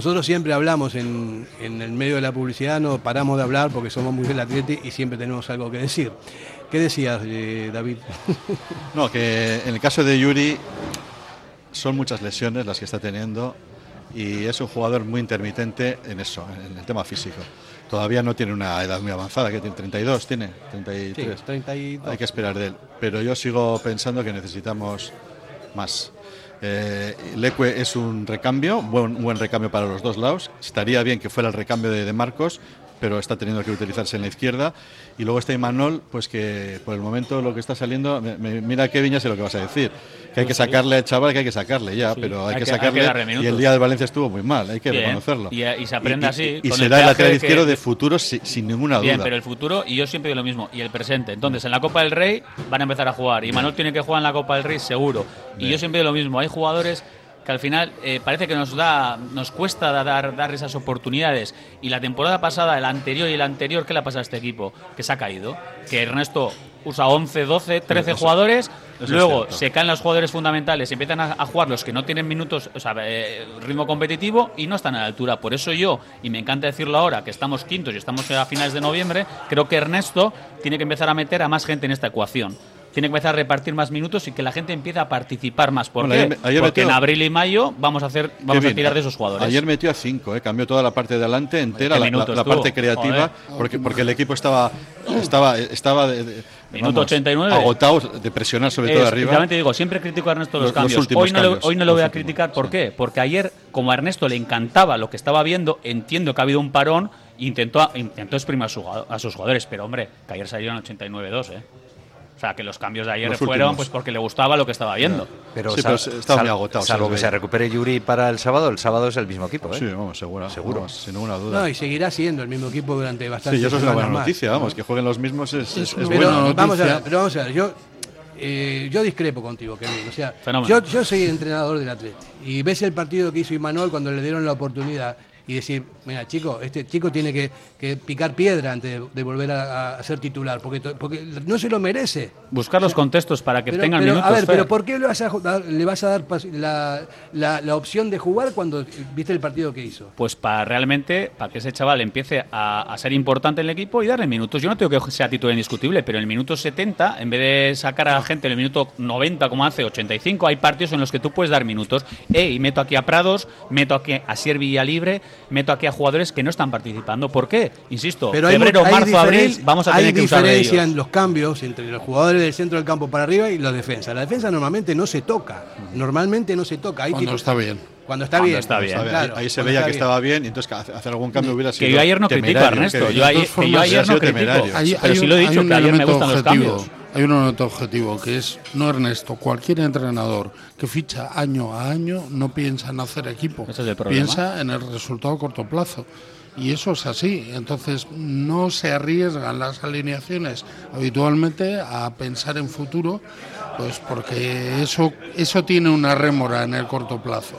A: Nosotros siempre hablamos en, en el medio de la publicidad, no paramos de hablar porque somos muy del Atleti y siempre tenemos algo que decir. ¿Qué decías, eh, David?
E: No, que en el caso de Yuri son muchas lesiones las que está teniendo y es un jugador muy intermitente en eso, en el tema físico. Todavía no tiene una edad muy avanzada, que tiene 32, tiene 33.
A: Sí, 32.
E: Hay que esperar de él. Pero yo sigo pensando que necesitamos más. Eh, Leque es un recambio, buen, buen recambio para los dos lados. Estaría bien que fuera el recambio de Marcos, pero está teniendo que utilizarse en la izquierda. Y luego está Imanol, pues que por el momento lo que está saliendo, me- me- mira Kevin, ya sé lo que vas a decir. Que hay que sacarle al chaval, que hay que sacarle ya,
B: Sí,
E: pero hay,
B: hay
E: que
B: que- hay que
E: sacarle. y el día del Valencia estuvo muy mal, hay que
B: Bien,
E: reconocerlo.
B: y- y se aprende así,
E: Y, será
B: el
E: el lateral izquierdo
B: que-
E: de futuro si- sin ninguna
B: Bien,
E: duda.
B: pero el futuro, y yo siempre digo lo mismo, y el presente. Entonces, en la Copa del Rey van a empezar a jugar. Y Manuel tiene que jugar en la Copa del Rey seguro. Y
E: Bien.
B: yo siempre digo lo mismo, hay jugadores que al final eh, parece que nos da nos cuesta da- dar, dar esas oportunidades. Y la temporada pasada, el anterior y el anterior, ¿qué le ha pasado a este equipo? Que se ha caído. Que Ernesto usa 11, 12, 13
E: Eso-
B: jugadores,
E: eso
B: luego se caen los jugadores fundamentales, empiezan a, a jugar los que no tienen minutos, o sea, eh, ritmo competitivo y no están a la altura. Por eso yo, y me encanta decirlo ahora, que estamos quintos y estamos a finales de noviembre, creo que Ernesto tiene que empezar a meter a más gente en esta ecuación. Tiene que empezar a repartir más minutos y que la gente empiece a participar más. ¿Por
E: Bueno,
B: qué?
E: ayer
B: Porque
E: metió-
B: en abril y mayo vamos a hacer vamos a tirar de esos jugadores.
E: Ayer metió a cinco, ¿eh? cambió toda la parte de adelante entera, la,
B: minutos
E: parte creativa,
B: joder.
E: porque, porque el equipo estaba estaba estaba de- de-
B: Minuto
E: vamos,
B: 89.
E: Agotados de presionar sobre todo arriba.
B: Digo, siempre critico a Ernesto los,
E: Los- los
B: cambios.
E: últimos
B: hoy, no
E: cambios,
B: Lo, hoy no lo
E: los
B: voy a criticar. ¿Por qué? Porque ayer, como a Ernesto le encantaba lo que estaba viendo, entiendo que ha habido un parón, intentó, intentó exprimir a, su a sus jugadores. Pero hombre, que ayer salieron 89-2, ¿eh? O sea, que los cambios de ayer
E: Los
B: fueron
E: últimos.
B: pues porque le gustaba lo que estaba viendo.
D: Pero
E: Sí, pero estaba muy agotado,
D: Salvo que se recupere Yuri para el sábado, el sábado es el mismo equipo. ¿eh?
E: Sí, vamos, seguro.
D: Seguro.
E: vamos, sin ninguna duda.
A: No, y seguirá siendo el mismo equipo durante bastante
E: sí, y eso es una buena
A: más.
E: noticia, vamos, que jueguen los mismos es, es, es
A: pero
E: bueno.
A: vamos a ver, pero vamos a ver, yo, eh, yo discrepo contigo, Kevin. O sea, yo, yo soy entrenador del Atleti y ves el partido que hizo Imanol cuando le dieron la oportunidad y decir, mira, chico, este chico tiene que, que picar piedra antes de, de volver a, a ser titular, porque, porque no se lo merece.
B: Buscar los contextos para que
A: Pero,
B: tengan
A: pero,
B: minutos.
A: a ver,
B: Fer.
A: pero ¿por qué le vas a, le vas a dar la, la- la opción de jugar cuando viste el partido que hizo?
B: Pues para realmente, para que ese chaval empiece a, a ser importante en el equipo y darle minutos. Yo no tengo que sea titular indiscutible, pero en el minuto 70, en vez de sacar a la gente en el minuto 90 como hace 85, hay partidos en los que tú puedes dar minutos. Eh, y meto aquí a Prados, meto aquí a Sier Villalibre, meto aquí a jugadores que no están participando. ¿Por qué? Insisto,
A: Pero hay
B: febrero,
A: hay
B: marzo, abril, vamos a
A: hay
B: tener que usar de
A: diferencia
B: ellos.
A: en los cambios entre los jugadores del centro del campo para arriba y la defensa. La defensa normalmente no se toca. Normalmente no se toca. Hay
C: Cuando
A: titu-
C: está bien.
A: Cuando está
B: Cuando
A: bien.
B: está bien.
E: Ahí-
A: Claro,
E: ahí se veía que
A: bien.
E: estaba bien y entonces hacer algún cambio hubiera sido
B: Que yo ayer no critico a Ernesto,
E: que-
B: yo ayer, que yo ayer no critico.
E: temerario.
C: Hay-
B: pero
C: hay
B: sí
C: un-
B: lo he
C: hay
B: dicho,
C: un
B: que ayer me gustan los
C: objetivo.
B: cambios.
C: Hay un elemento objetivo que es, no Ernesto, cualquier entrenador que ficha año a año no piensa en hacer equipo,
B: Ese es el problema.
C: piensa en el resultado a corto plazo. Y eso es así. Entonces no se arriesgan las alineaciones habitualmente a pensar en futuro, pues porque eso, eso tiene una rémora en el corto plazo.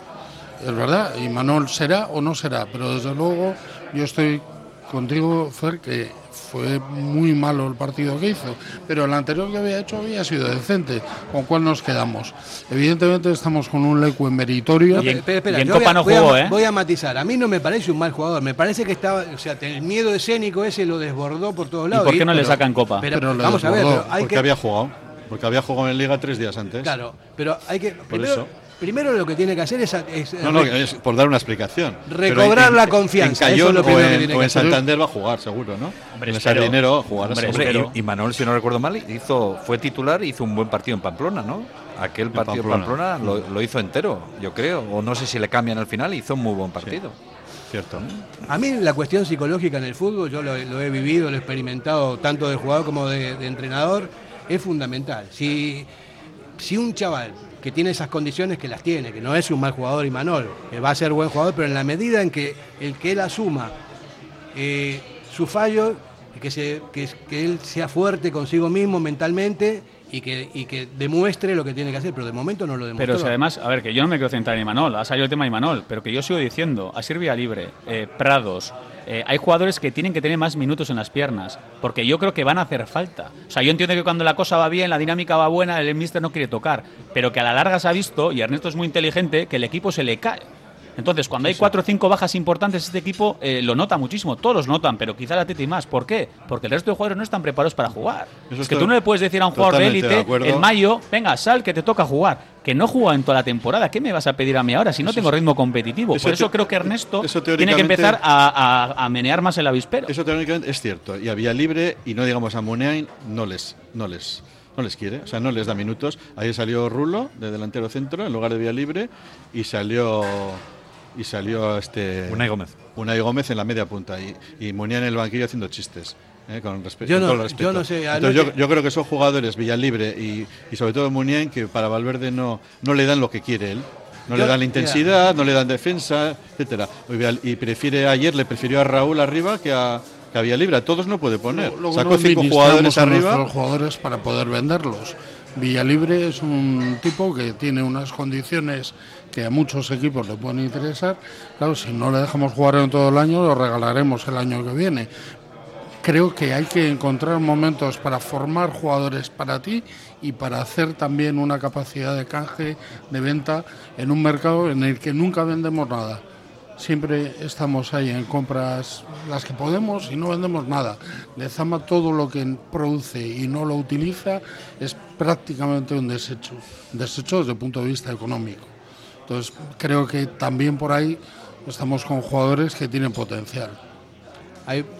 C: Es verdad, y Manuel será o no será, pero desde luego yo estoy contigo, Fer, que fue muy malo el partido que hizo, pero el anterior que había hecho había sido decente. ¿Con cuál nos quedamos? Evidentemente estamos con un Lecu en meritorio.
B: Y en-
A: Espera, espera,
B: y en Copa
A: voy a-
B: no
A: voy a-
B: jugó, ¿eh?
A: Voy a matizar. A mí no me parece un mal jugador. Me parece que estaba. O sea, el miedo escénico ese lo desbordó por todos lados.
B: por qué no le
A: pero-
B: sacan Copa?
A: Pero,
C: Pero le
A: vamos a ver, pero hay
E: porque
A: que.
E: había jugado. Porque había jugado en Liga tres días antes.
A: Claro, pero hay que. Primero,
E: eso.
A: Primero lo que tiene que hacer es. es-
E: No, no, es por dar una explicación.
A: Recobrar la confianza,
E: En
A: eso es
E: Cayón
A: lo
E: o
A: primero que
E: en,
A: tiene
E: o en. Santander va a jugar, seguro, ¿no?
B: Hombre, espero. Hombre.
D: Hombre,
B: Espero.
D: y, y Manuel, si no recuerdo mal, hizo, fue titular y hizo un buen partido en Pamplona, ¿no? Aquel partido en
E: Pamplona.
D: Pamplona, lo, lo hizo entero, yo creo. O no sé si le cambian al final, hizo un muy buen partido.
E: Cierto.
A: A mí la cuestión psicológica en el fútbol, yo lo, lo he vivido, lo he experimentado tanto de jugador como de, de entrenador, es fundamental. Si, si un chaval que tiene esas condiciones que las tiene, que no es un mal jugador y Manol, que va a ser buen jugador, pero en la medida en que el que él asuma eh, su fallo, que, se, que, que él sea fuerte consigo mismo mentalmente y que, y que demuestre lo que tiene que hacer, pero de momento no lo demuestra.
B: Pero además, a ver, que yo no me quiero centrar en Imanol, ha salido el tema de Imanol, pero que yo sigo diciendo, a Sirvia Libre, eh, Prados, eh, hay jugadores que tienen que tener más minutos en las piernas, porque yo creo que van a hacer falta. O sea, yo entiendo que cuando la cosa va bien, la dinámica va buena, el míster no quiere tocar, pero que a la larga se ha visto, y Ernesto es muy inteligente, que el equipo se le cae. Entonces, cuando hay cuatro o cinco bajas importantes, este equipo eh, lo nota muchísimo. Todos los notan, pero quizá la Teti más. ¿Por qué? Porque el resto de jugadores no están preparados para jugar.
E: Eso
B: es que tú no le puedes decir a un jugador de élite en mayo, venga, sal, que te toca jugar. Que no juega en toda la temporada. ¿Qué me vas a pedir a mí ahora si no tengo ritmo competitivo?
E: eso
B: Por eso creo que Ernesto
E: eso
B: tiene que empezar a, a- a menear más el avispero.
E: Eso teóricamente es cierto. Y había libre y no digamos a Muneain no les, no les, no les quiere, o sea, no les da minutos. Ahí salió Rulo de delantero centro en lugar de Vía Libre y salió y salió este
D: Unai Gómez.
E: Unai Gómez en la media punta y, y Muniain en el banquillo haciendo chistes. eh, con, respe-
A: Yo
E: con
A: no-
E: todo el respeto.
A: yo no sé,
E: Entonces, yo, creo que son jugadores Villalibre y, y sobre todo Muniain que para Valverde no, no le dan lo que quiere él. No
A: Yo-
E: le dan la
A: mira.
E: intensidad, no le dan defensa, etcétera. Y prefiere ayer le prefirió a Raúl arriba que a, que a Villalibre. A todos no puede poner.
C: Luego
E: Sacó cinco jugadores
C: a
E: arriba.
C: nuestros jugadores para poder venderlos. Villalibre es un tipo que tiene unas condiciones que a muchos equipos le pueden interesar. Claro, si no le dejamos jugar en todo el año, lo regalaremos el año que viene. Creo que hay que encontrar momentos para formar jugadores para ti y para hacer también una capacidad de canje, de venta en un mercado en el que nunca vendemos nada. Siempre estamos ahí en compras las que podemos y no vendemos nada. Lezama todo lo que produce y no lo utiliza es prácticamente un desecho, un desecho desde el punto de vista económico. Entonces creo que también por ahí estamos con jugadores que tienen potencial.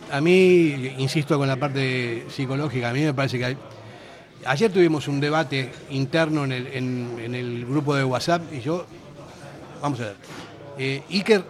A: A mí, insisto con la parte psicológica, a mí me parece que hay, Ayer tuvimos un debate interno en el, en- el grupo de WhatsApp y yo, vamos a ver, eh, Iker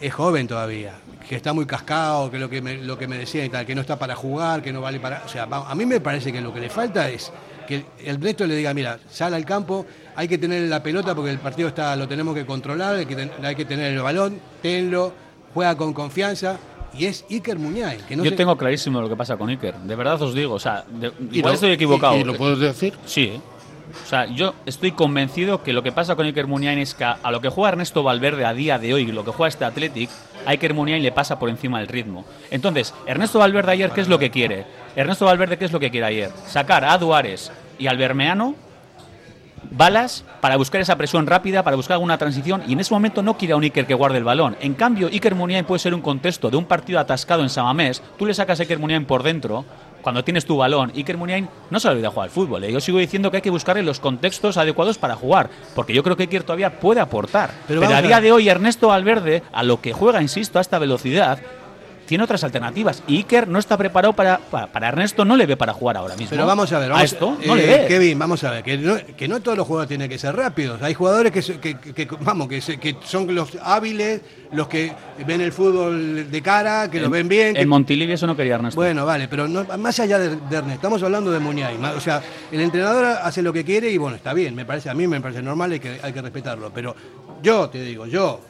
A: es joven todavía, que está muy cascado, que lo que me, lo que me decía y tal, que no está para jugar, que no vale para... O sea, a mí me parece que lo que le falta es que el resto le diga, mira, sal al campo, hay que tener la pelota porque el partido está lo tenemos que controlar, hay que, ten- hay que tener el balón, tenlo, juega con confianza. Y es Iker Muñay. Que no
B: Yo
A: se-
B: tengo clarísimo lo que pasa con Iker. De verdad os digo, o sea, de-
C: ¿Y
B: igual
C: lo-
B: estoy equivocado.
C: y- y lo puedes decir?
B: Sí. ¿eh? O sea, yo estoy convencido que lo que pasa con Iker Muniain es que a, a lo que juega Ernesto Valverde a día de hoy, lo que juega este Athletic, a Iker Muniain le pasa por encima del ritmo. Entonces, Ernesto Valverde ayer, ¿qué es lo que quiere? Ernesto Valverde, ¿qué es lo que quiere ayer? Sacar a Duárez y al Bermeano balas para buscar esa presión rápida, para buscar alguna transición y en ese momento no quiere a un Iker que guarde el balón. En cambio, Iker Muniain puede ser un contexto de un partido atascado en Samamés, tú le sacas a Iker Muniain por dentro, cuando tienes tu balón, Iker Muniain no se olvida jugar al fútbol. ¿eh? Yo sigo diciendo que hay que buscarle los contextos adecuados para jugar, porque yo creo que Iker todavía puede aportar.
A: Pero
B: a día de hoy Ernesto Valverde, a lo que juega, insisto, a esta velocidad, tiene otras alternativas. Y Iker no está preparado para, para, para Ernesto, no le ve para jugar ahora mismo.
A: Pero vamos a ver, vamos,
B: a esto no
A: eh,
B: le ve.
A: Kevin, vamos a ver, que no, que no todos los jugadores tienen que ser rápidos. Hay jugadores que, vamos, que, son los hábiles, los que ven el fútbol de cara, que lo
B: En-
A: ven bien.
B: En Montilivi eso no quería Ernesto.
A: bueno, vale, pero no- más allá de, de Ernesto, estamos hablando de Muñay. O sea, el entrenador hace lo que quiere y bueno, está bien, me parece, a mí me parece normal y que hay que respetarlo. Pero yo te digo, yo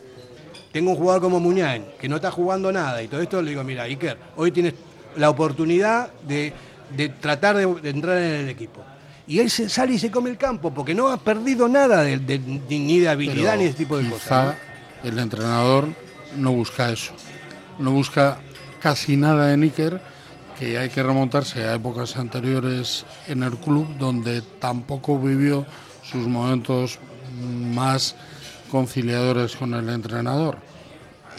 A: tengo un jugador como Muñay que no está jugando nada y todo esto, le digo, mira, Iker, hoy tienes la oportunidad de, de tratar de, de entrar en el equipo. Y él se sale y se come el campo porque no ha perdido nada de, de- ni de habilidad
C: Pero
A: ni de ese tipo de cosas. ¿no?
C: el entrenador no busca eso. No busca casi nada en Iker, que hay que remontarse a épocas anteriores en el club donde tampoco vivió sus momentos más conciliadores con el entrenador.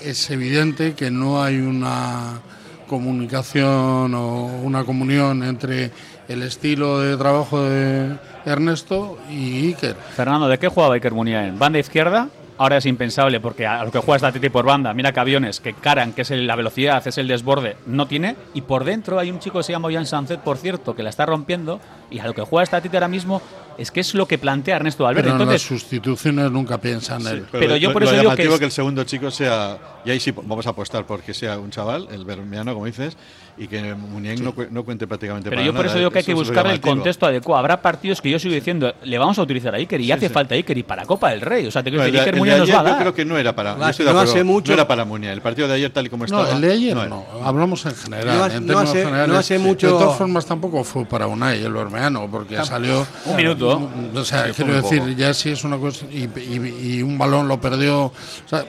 C: Es evidente que no hay una comunicación o una comunión entre el estilo de trabajo de Ernesto y Iker.
B: Fernando, ¿de qué jugaba Iker Muniain? ¿Banda izquierda? Ahora es impensable porque a lo que juega esta Titi por banda, mira que aviones, que Caran, que es la velocidad, es el desborde, no tiene. Y por dentro hay un chico que se llama Jan Sanzet, por cierto, que la está rompiendo. Y a lo que juega esta Titi ahora mismo es que es lo que plantea Ernesto Valverde.
C: Pero en las
B: Entonces,
C: sustituciones nunca piensan en él.
B: Pero yo por
E: lo
B: eso digo que es-
E: que el segundo chico sea, y ahí sí vamos a apostar porque sea un chaval, el bermiano, como dices, y que Muniain no, cu- no cuente prácticamente
B: pero
E: para
B: yo por
E: nada,
B: eso digo que hay que buscar el contexto adecuado. Habrá partidos que yo sigo diciendo, le vamos a utilizar a Iker y
E: Sí,
B: hace
E: sí.
B: falta Iker y para Copa del Rey. O sea, te quiero
E: No, de-
B: Iker Muniain nos va a
E: yo
B: dar.
E: creo que no era para,
A: No
E: yo
A: hace-
E: acuerdo,
A: mucho-
E: no era para Muniain. El partido de ayer tal y como
C: No,
E: estaba.
C: el de ayer no. Hablamos en general.
A: No hace-
C: en
A: no
C: términos
A: hace- no
C: generales.
A: hace mucho-
C: De todas formas, tampoco fue para Unai el bermeano, porque salió.
B: Un minuto.
C: O sea,
E: Sí,
C: quiero decir,
E: poco.
C: ya si es una cosa. Y, y- y un balón lo perdió. O sea,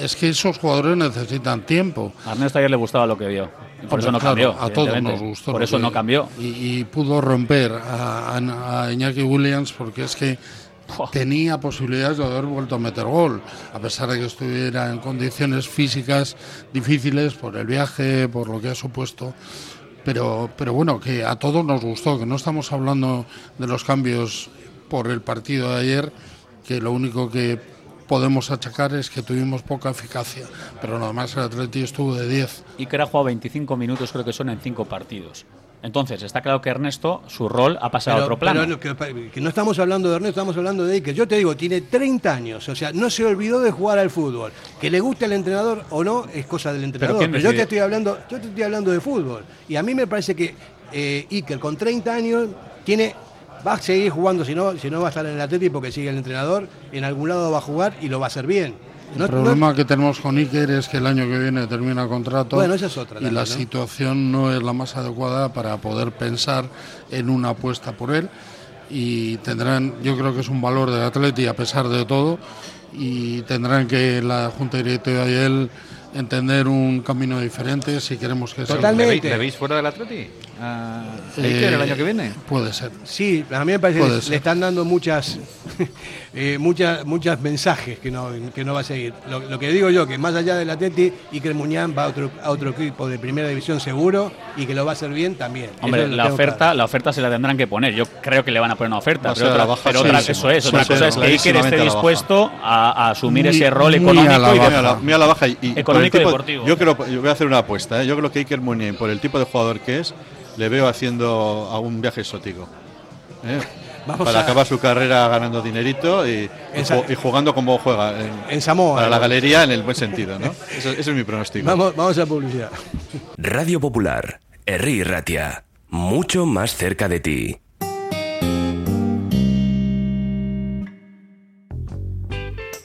C: es que esos jugadores necesitan tiempo.
B: A Ernesto ayer le gustaba lo que vio. Por
C: Hombre,
B: eso no
C: claro,
B: cambió.
C: A todos nos gustó.
B: Por eso no cambió.
C: Y, y pudo romper a, a- a Iñaki Williams porque es que tenía posibilidades de haber vuelto a meter gol, a pesar de que estuviera en condiciones físicas difíciles por el viaje, por lo que ha supuesto. Pero, pero bueno, que a todos nos gustó, que no estamos hablando de los cambios por el partido de ayer, que lo único que podemos achacar es que tuvimos poca eficacia, pero nada más el Atleti estuvo de 10.
B: Iker ha jugado 25 minutos, creo que son en 5 partidos. Entonces, está claro que Ernesto, su rol ha pasado a otro plano.
A: pero que, que no estamos hablando de Ernesto, estamos hablando de Iker. Yo te digo, tiene 30 años, o sea, no se olvidó de jugar al fútbol. Que le guste al entrenador o no es cosa del entrenador.
B: ¿quién
A: Pero, yo te estoy hablando, yo te estoy hablando de fútbol. Y a mí me parece que eh, Iker con 30 años tiene va a seguir jugando, si no, si no va a estar en el Atleti porque sigue el entrenador, en algún lado va a jugar y lo va a hacer bien.
C: El
A: no-
C: problema que tenemos con Iker es que el año que viene termina contrato
A: Bueno, esa es otra
C: y la
A: ¿no?
C: situación no es la más adecuada para poder pensar en una apuesta por él y tendrán, yo creo que es un valor del Atleti a pesar de todo y tendrán que la Junta Directiva y él entender un camino diferente si queremos que sea
A: Totalmente.
D: ¿Le veis, le veis fuera del Atleti? ¿A
C: Eh,
D: Iker el año que viene?
C: Puede ser.
A: Sí, a mí me parece
C: Puede
A: que le,
C: ser.
A: le están dando muchas, eh, muchas, muchas mensajes que no, que no va a seguir. Lo, lo que digo yo, que más allá del Atleti, Iker Muñán va a otro, a otro equipo de primera división seguro y que lo va a hacer bien también.
B: Hombre, la oferta,
A: claro.
B: la oferta se la tendrán que poner. Yo creo que le van a poner una oferta.
E: A
B: Pero
E: a
B: otra,
E: baja,
B: pero
E: sí,
B: otra-
E: sí.
B: eso es.
E: Sí,
B: Otra cosa es que Iker esté
E: a
B: dispuesto a, a asumir
C: Muy-
B: ese rol
C: a
B: económico
C: la
B: y de-
E: a la, a baja y, y por
B: Económico y deportivo.
E: Yo creo, yo voy a hacer una apuesta. ¿eh? Yo creo que Iker Muniain, por el tipo de jugador que es, le veo haciendo a un viaje exótico. ¿eh?
A: Vamos
E: para
A: a-
E: acabar su carrera ganando dinerito y, y
A: En Sa-
E: ju- y jugando como juega. En,
A: En Samoa.
E: Para la galería en el buen sentido, ¿no? Eso- ese es mi pronóstico.
A: Vamos, vamos a publicidad.
G: Radio Popular, Herri Ratia, mucho más cerca de ti.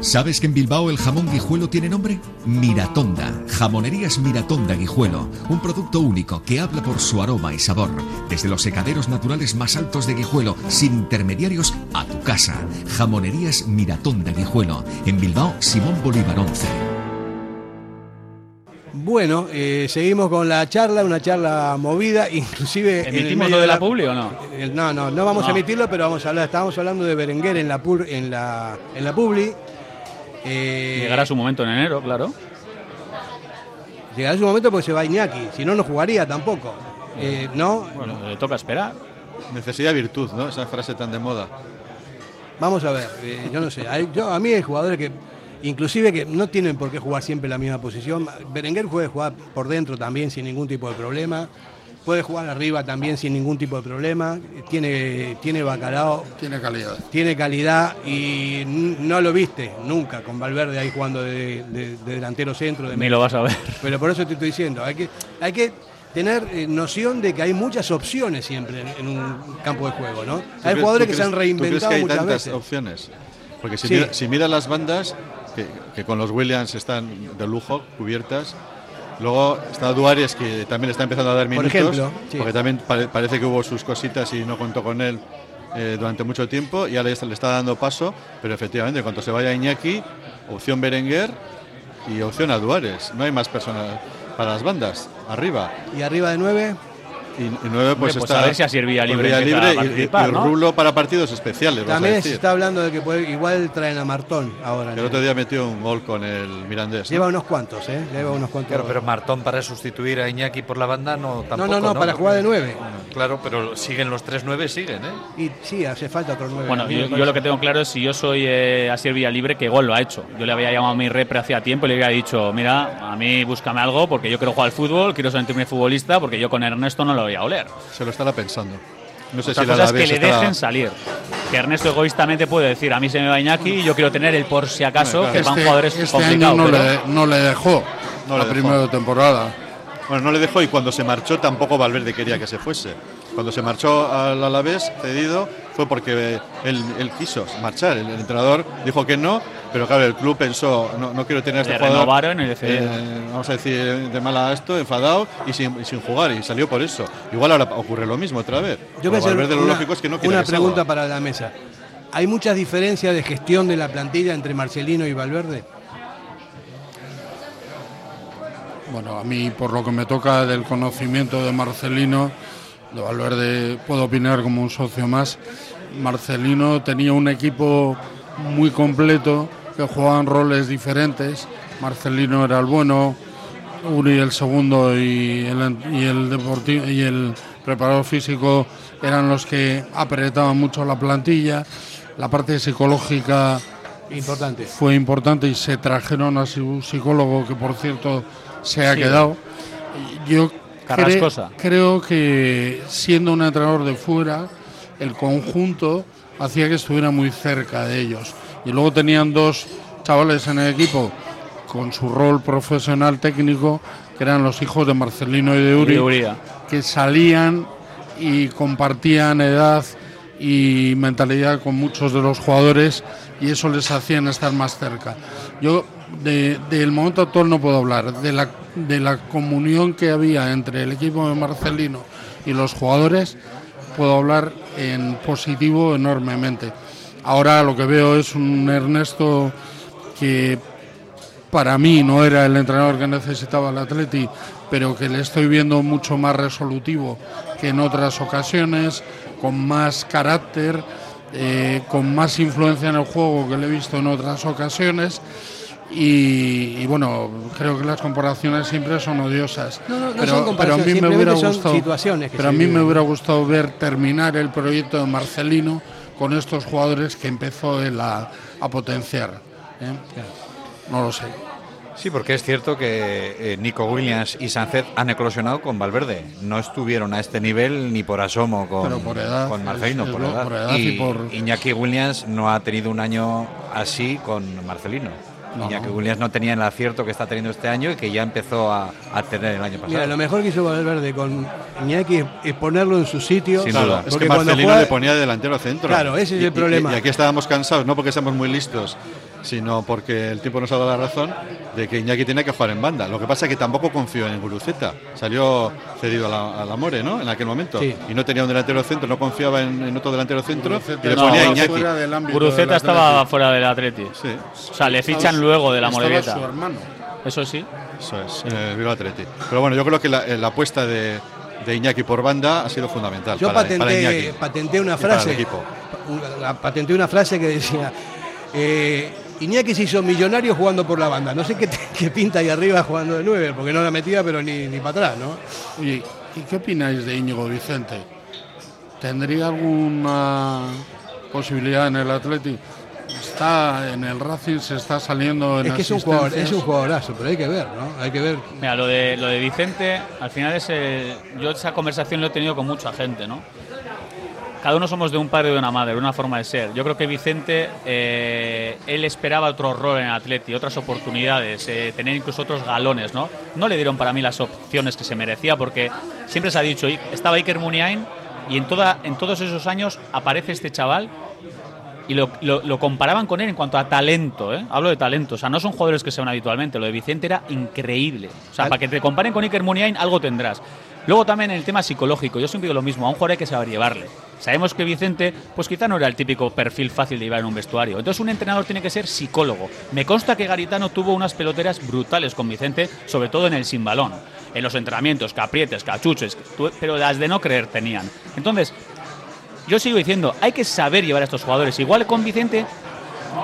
H: ¿Sabes que en Bilbao el jamón guijuelo tiene nombre? Miratonda. Jamonerías Miratonda Guijuelo. Un producto único que habla por su aroma y sabor. Desde los secaderos naturales más altos de Guijuelo, sin intermediarios, a tu casa. Jamonerías Miratonda Guijuelo. En Bilbao, Simón Bolívar 11.
A: Bueno, eh, seguimos con la charla, una charla movida, inclusive...
B: ¿Emitimos lo de la publi o no?
A: Eh, No, no, no vamos a emitirlo, pero vamos a hablar. Estábamos hablando de Berenguer en la pur, en la en la publi. Eh,
B: Llegará su momento en enero, claro.
A: llegará su momento porque se va Iñaki, si no no jugaría tampoco. Eh, no,
B: Bueno, le toca esperar.
E: Necesidad virtud, ¿no? Esa frase tan de moda.
A: vamos a ver. eh, yo no sé. Hay- yo, a mí hay jugadores que inclusive que no tienen por qué jugar siempre en la misma posición. Berenguer puede jugar por dentro también sin ningún tipo de problema. Puede jugar arriba también sin ningún tipo de problema. Tiene, tiene bacalao.
C: Tiene calidad.
A: Tiene calidad y no lo viste nunca con Valverde ahí jugando de, de- de delantero centro. De
B: Ni lo vas a ver.
A: Pero por eso te estoy diciendo, hay que, hay que tener eh, noción de que hay muchas opciones siempre en, en un campo de juego, ¿no?
E: ¿Tú
A: Hay jugadores que se han
E: crees- ¿tú
A: reinventado
E: crees que hay
A: muchas
E: tantas
A: veces.
E: opciones? Porque si,
A: Sí.
E: mira- si las bandas, que, que con los Williams están de lujo, cubiertas. Luego está Duárez, que también está empezando a dar
A: Por
E: minutos.
A: ejemplo, sí.
E: Porque también pare- parece que hubo sus cositas y no contó con él eh, durante mucho tiempo. Y ahora ya le está dando paso. Pero efectivamente, en cuanto se vaya Iñaki, opción Berenguer y opción a Duárez. No hay más personas para las bandas. Arriba.
A: Y arriba de nueve,
E: Y, y nueve, pues,
B: pues
E: está.
B: a ver si a Siervía Libre a
E: libre y- y,
B: ¿no?
E: Rulo para partidos especiales. vas a
A: también se está hablando de que puede- igual traen a Martón ahora.
E: Que el otro día metió un gol con el Mirandés. ¿no?
A: Lleva unos cuantos, ¿eh? Lleva unos cuantos.
D: Claro, pero Martón para sustituir a Iñaki por la banda no tampoco.
A: no, no, para jugar de nueve.
D: Claro, pero siguen los tres nueve, siguen, ¿eh?
A: Y sí, hace falta otro nueve.
B: Bueno,
A: A
B: yo, lo que tengo claro es si yo soy eh, Asier Villalibre, que gol lo ha hecho. Yo le había llamado a mi repre hacía tiempo y le había dicho, mira, a mí búscame algo porque yo quiero jugar al fútbol, quiero sentirme futbolista porque yo con Ernesto no lo voy a oler.
E: Se lo estará pensando. No sé
B: Otra
E: si la
B: cosa es que le
E: estará-
B: dejen salir. Que Ernesto egoístamente puede decir, a mí se me va Iñaki y yo quiero tener el por si acaso, que para un jugador es
C: este
B: complicado.
C: año no,
B: pero-
C: le, no le dejó
E: No
C: la
E: le dejó.
C: primera temporada.
E: Bueno, no le dejó y cuando se marchó tampoco Valverde quería que se fuese. Cuando se marchó al Alavés cedido fue porque él, él quiso marchar. El, el entrenador dijo que no, pero claro, el club pensó, no, no quiero tener a este
B: Le
E: jugador,
B: le cedieron.
E: eh, vamos a decir, de mala esto, enfadado y sin, y sin jugar. Y salió por eso. Igual ahora ocurre lo mismo otra vez.
A: Yo voy a
E: lo
A: una,
E: lógico es que no quiere
A: una pregunta para la mesa. ¿Hay muchas diferencias de gestión de la plantilla entre Marcelino y Valverde?
C: Bueno, a mí, por lo que me toca del conocimiento de Marcelino, de Valverde puedo opinar como un socio más. Marcelino tenía un equipo muy completo que jugaban roles diferentes. Marcelino era el bueno, Uri el segundo y el, y el, deporti- y el preparador físico eran los que apretaban mucho la plantilla. la parte psicológica
A: Importante.
C: fue importante y se trajeron a su psicólogo, que por cierto se ha
B: Sí.
C: quedado. Yo cre- creo que siendo un entrenador de fuera, el conjunto hacía que estuviera muy cerca de ellos. Y luego tenían dos chavales en el equipo con su rol profesional técnico, que eran los hijos de Marcelino y de Uri,
B: Y de Uría.
C: que salían y compartían edad y mentalidad con muchos de los jugadores y eso les hacían estar más cerca. Yo de- del momento actual no puedo hablar, de la, de la comunión que había entre el equipo de Marcelino y los jugadores, puedo hablar en positivo enormemente. Ahora lo que veo es un Ernesto que para mí no era el entrenador que necesitaba el Atleti, pero que le estoy viendo mucho más resolutivo que en otras ocasiones, con más carácter, eh, con más influencia en el juego que le he visto en otras ocasiones. Y, y bueno, creo que las comparaciones siempre son odiosas.
A: No, no, no
C: pero,
A: son
C: pero a mí me hubiera gustado, pero a mí me hubiera gustado ver terminar el proyecto de Marcelino con estos jugadores que empezó él a, a potenciar. ¿eh? No lo sé.
D: Sí, porque es cierto que eh, Nico Williams y Sánchez han eclosionado con Valverde. No estuvieron a este nivel ni por asomo con,
C: Pero por edad,
D: con Marcelino,
C: es- es
D: por,
C: lo-
D: edad.
C: por edad y
D: y
C: por-
D: Iñaki Williams no ha tenido un año así con Marcelino.
C: No,
D: Iñaki
C: no.
D: Williams no tenía el acierto que está teniendo este año y que ya empezó a, a tener el año pasado.
A: Mira, lo mejor que hizo Valverde con Iñaki es, ponerlo en su sitio.
D: Sin duda.
E: es
A: Porque
E: que Marcelino
A: juega-
E: le ponía de delantero centro.
A: Claro, ese es
E: Y-
A: el
E: y-
A: problema.
E: Y, aquí estábamos cansados, no porque seamos muy listos, sino porque el tiempo nos ha dado la razón de que Iñaki tiene que jugar en banda. Lo que pasa es que tampoco confió en Guruceta. Salió cedido a la, a la More, ¿no? En aquel momento.
A: Sí.
E: Y no tenía un delantero centro, no confiaba en, en otro delantero centro
C: Guruceta
E: y le ponía a
B: no,
E: Iñaki.
C: fuera del ámbito
B: Guruceta
C: del
B: estaba
C: Atleti.
B: fuera del Atleti.
E: Sí,
B: O sea, le fichan luego de la Morevieta.
C: su hermano.
B: Eso sí.
E: eso es, en el Bilbao Atleti. Pero bueno, yo creo que la, la apuesta de, de Iñaki por banda ha sido fundamental
A: Yo
E: para, para
A: patenté,
E: Iñaki.
A: patenté una
E: y para el
A: frase.
E: equipo.
A: una- patenté una frase que decía. Eh, Iñaki se hizo millonario jugando por la banda. No sé qué, qué pinta ahí arriba jugando de nueve, porque no la metía, pero ni, ni para atrás, ¿no?
C: Oye, ¿y qué opináis de Íñigo Vicente? ¿Tendría alguna posibilidad en el Atleti? Está en el Racing, se está saliendo en
A: Es que es un, jugador, es un jugadorazo, pero hay que ver, ¿no? Hay que ver.
B: Mira, lo de, lo de Vicente, al final es el- yo esa conversación lo he tenido con mucha gente, ¿no? Cada uno somos de un padre y de una madre, una forma de ser. Yo creo que Vicente, eh, él esperaba otro rol en el Atleti, otras oportunidades, eh, tener incluso otros galones, ¿no? No le dieron para mí las opciones que se merecía porque siempre se ha dicho, estaba Iker Muniain y en, toda, en todos esos años aparece este chaval y lo, lo- lo comparaban con él en cuanto a talento, ¿eh? hablo de talento, o sea, no son jugadores que se van habitualmente, lo de Vicente era increíble, o sea,
A: Al-
B: para que te comparen con Iker Muniain algo tendrás. Luego también en el tema psicológico, yo siempre digo lo mismo, a un jugador hay que saber llevarle. Sabemos que Vicente, pues quizá no era el típico perfil fácil de llevar en un vestuario. Entonces un entrenador tiene que ser psicólogo. Me consta que Garitano tuvo unas peloteras brutales con Vicente, sobre todo en el sin balón. En los entrenamientos, caprietes, cachuches, pero las de no creer tenían. Entonces, yo sigo diciendo, hay que saber llevar a estos jugadores. Igual con Vicente,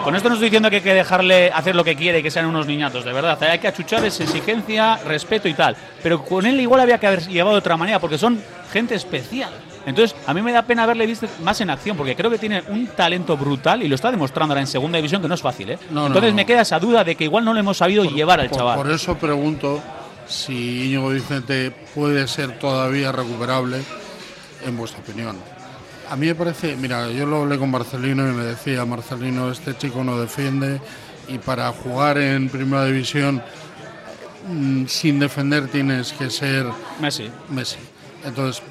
B: con esto no estoy diciendo que hay que dejarle hacer lo que quiere y que sean unos niñatos, de verdad. Hay que achuchar esa exigencia, respeto y tal. Pero con él igual había que haber llevado de otra manera, porque son gente especial. Entonces, a mí me da pena haberle visto más en acción, porque creo que tiene un talento brutal y lo está demostrando ahora en segunda división, que no es fácil, ¿eh?
C: No, no,
B: Entonces
C: no.
B: me queda esa duda de que igual no le hemos sabido llevar al
C: Por,
B: chaval.
C: por eso pregunto si Íñigo Vicente puede ser todavía recuperable, en vuestra opinión. A mí me parece, mira, yo lo hablé con Marcelino y me decía, Marcelino, este chico no defiende y para jugar en primera división mm, sin defender tienes que ser
B: Messi.
C: Messi. Entonces,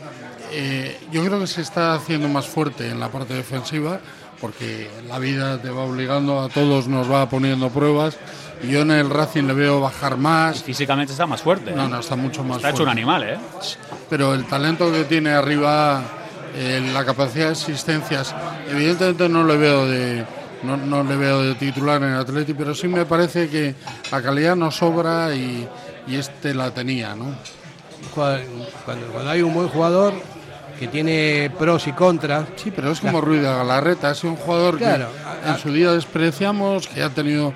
C: eh, yo creo que se está haciendo más fuerte en la parte defensiva porque la vida te va obligando, a todos nos va poniendo pruebas. Yo en el Racing le veo bajar más.
B: Físicamente está más fuerte.
C: No,
B: ¿eh?
C: no, está mucho más
B: Está hecho un
C: fuerte.
B: animal, ¿eh?
C: Pero el talento que tiene arriba, eh, la capacidad de asistencias, evidentemente no le veo de no, no le veo de titular en el Atleti, pero sí me parece que la calidad no sobra y, y este la tenía, ¿no?
A: Cuando, cuando- hay un buen jugador que tiene pros y contras.
C: Sí, pero es como Ruiz de Galarreta, es un jugador
A: Claro,
C: que en su día despreciamos, que ha tenido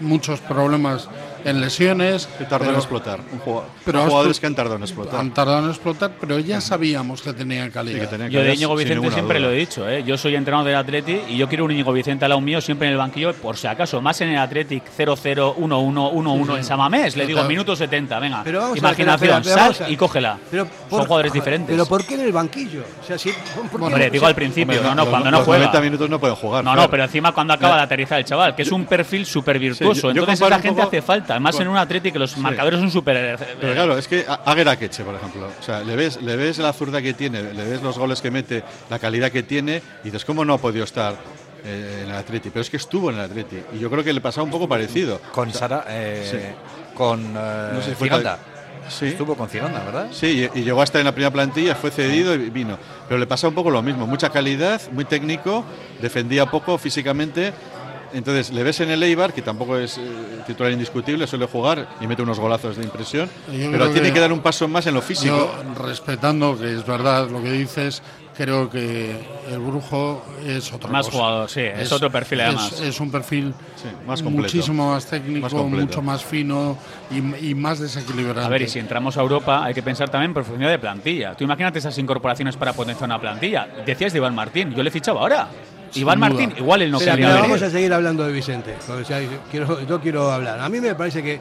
C: muchos problemas en lesiones.
E: Que tardó en explotar. Un jugador,
C: pero
E: jugadores que han tardado en explotar.
C: Han tardado en explotar, pero ya sabíamos que tenían calidad.
B: Yo de Íñigo Vicente siempre lo he dicho, ¿eh? yo soy entrenador del Atleti y yo quiero un Íñigo Vicente al lado mío siempre en el banquillo, por si acaso, más en el Athletic 0-0, 1-1, 1-1
A: Sí, sí.
B: en Samamés, le digo, minuto 70, venga,
A: Pero vamos a ver,
B: imaginación,
A: espera,
B: sal y cógela.
A: Pero
B: Son
A: por-
B: jugadores diferentes.
A: Pero ¿por qué en el banquillo? O sea, si, ¿por qué
B: Hombre,
A: no?
B: digo al principio,
E: Hombre,
B: no, no,
E: los-
B: cuando
E: los
B: no juega.
E: 90 minutos no pueden jugar.
B: No,
E: claro.
B: no, pero encima cuando acaba de aterrizar el chaval, que es un perfil súper virtuoso.
E: Sí, yo- yo
B: Entonces
E: un
B: gente hace falta. Además
E: con-
B: en un Atleti que los marcadores son súper.
E: Pero claro, es que a- Aguer Akeche, por ejemplo, o sea, le ves, le ves la zurda que tiene, le ves los goles que mete, la calidad que tiene, y dices, ¿cómo no ha podido estar eh, en el Atleti? Pero es que estuvo en el Atleti, y yo creo que le pasaba un poco parecido.
D: Con
E: O sea,
D: Sara, eh,
E: sí.
D: con eh,
E: No sé. Sí.
D: Estuvo con Girona, ¿verdad?
E: Sí, y, y llegó a estar en la primera plantilla, fue cedido y vino. Pero le pasaba un poco lo mismo, mucha calidad, muy técnico, defendía poco físicamente. Entonces le ves en el Eibar, que tampoco es eh, titular indiscutible, suele jugar y mete unos golazos de impresión,
C: Yo
E: pero tiene
C: que-
E: que dar un paso más en lo físico.
C: Yo, respetando que es verdad lo que dices, creo que el Brujo es otro
B: Más jugador, sí, es otro perfil,
C: es-
B: además.
C: Es, un perfil
E: más completo.
C: muchísimo más técnico,
E: Más completo.
C: mucho más fino y, y más desequilibrante.
B: A ver, y si entramos a Europa, hay que pensar también en profundidad de plantilla. Tú imagínate esas incorporaciones para potenciar una plantilla. Decías de Iván Martín, yo le fichaba ahora. Iván. Martín, igual él no quería
A: pero
B: venir.
A: vamos a seguir hablando de Vicente. o sea, quiero, yo quiero hablar. A mí me parece que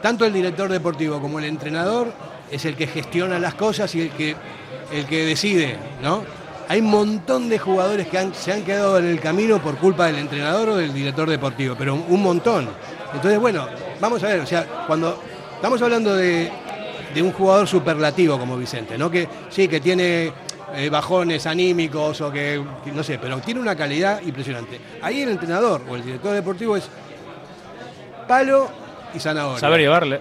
A: tanto el director deportivo como el entrenador es el que gestiona las cosas y el que, el que decide, ¿no? Hay un montón de jugadores que han- se han quedado en el camino por culpa del entrenador o del director deportivo, pero un, un montón. Entonces, bueno, vamos a ver, o sea, cuando estamos hablando de, de un jugador superlativo como Vicente, ¿no? Que sí, que tiene eh, bajones anímicos o que, que no sé, pero tiene una calidad impresionante. Ahí el entrenador o el director deportivo es palo y zanahoria.
B: Saber llevarle.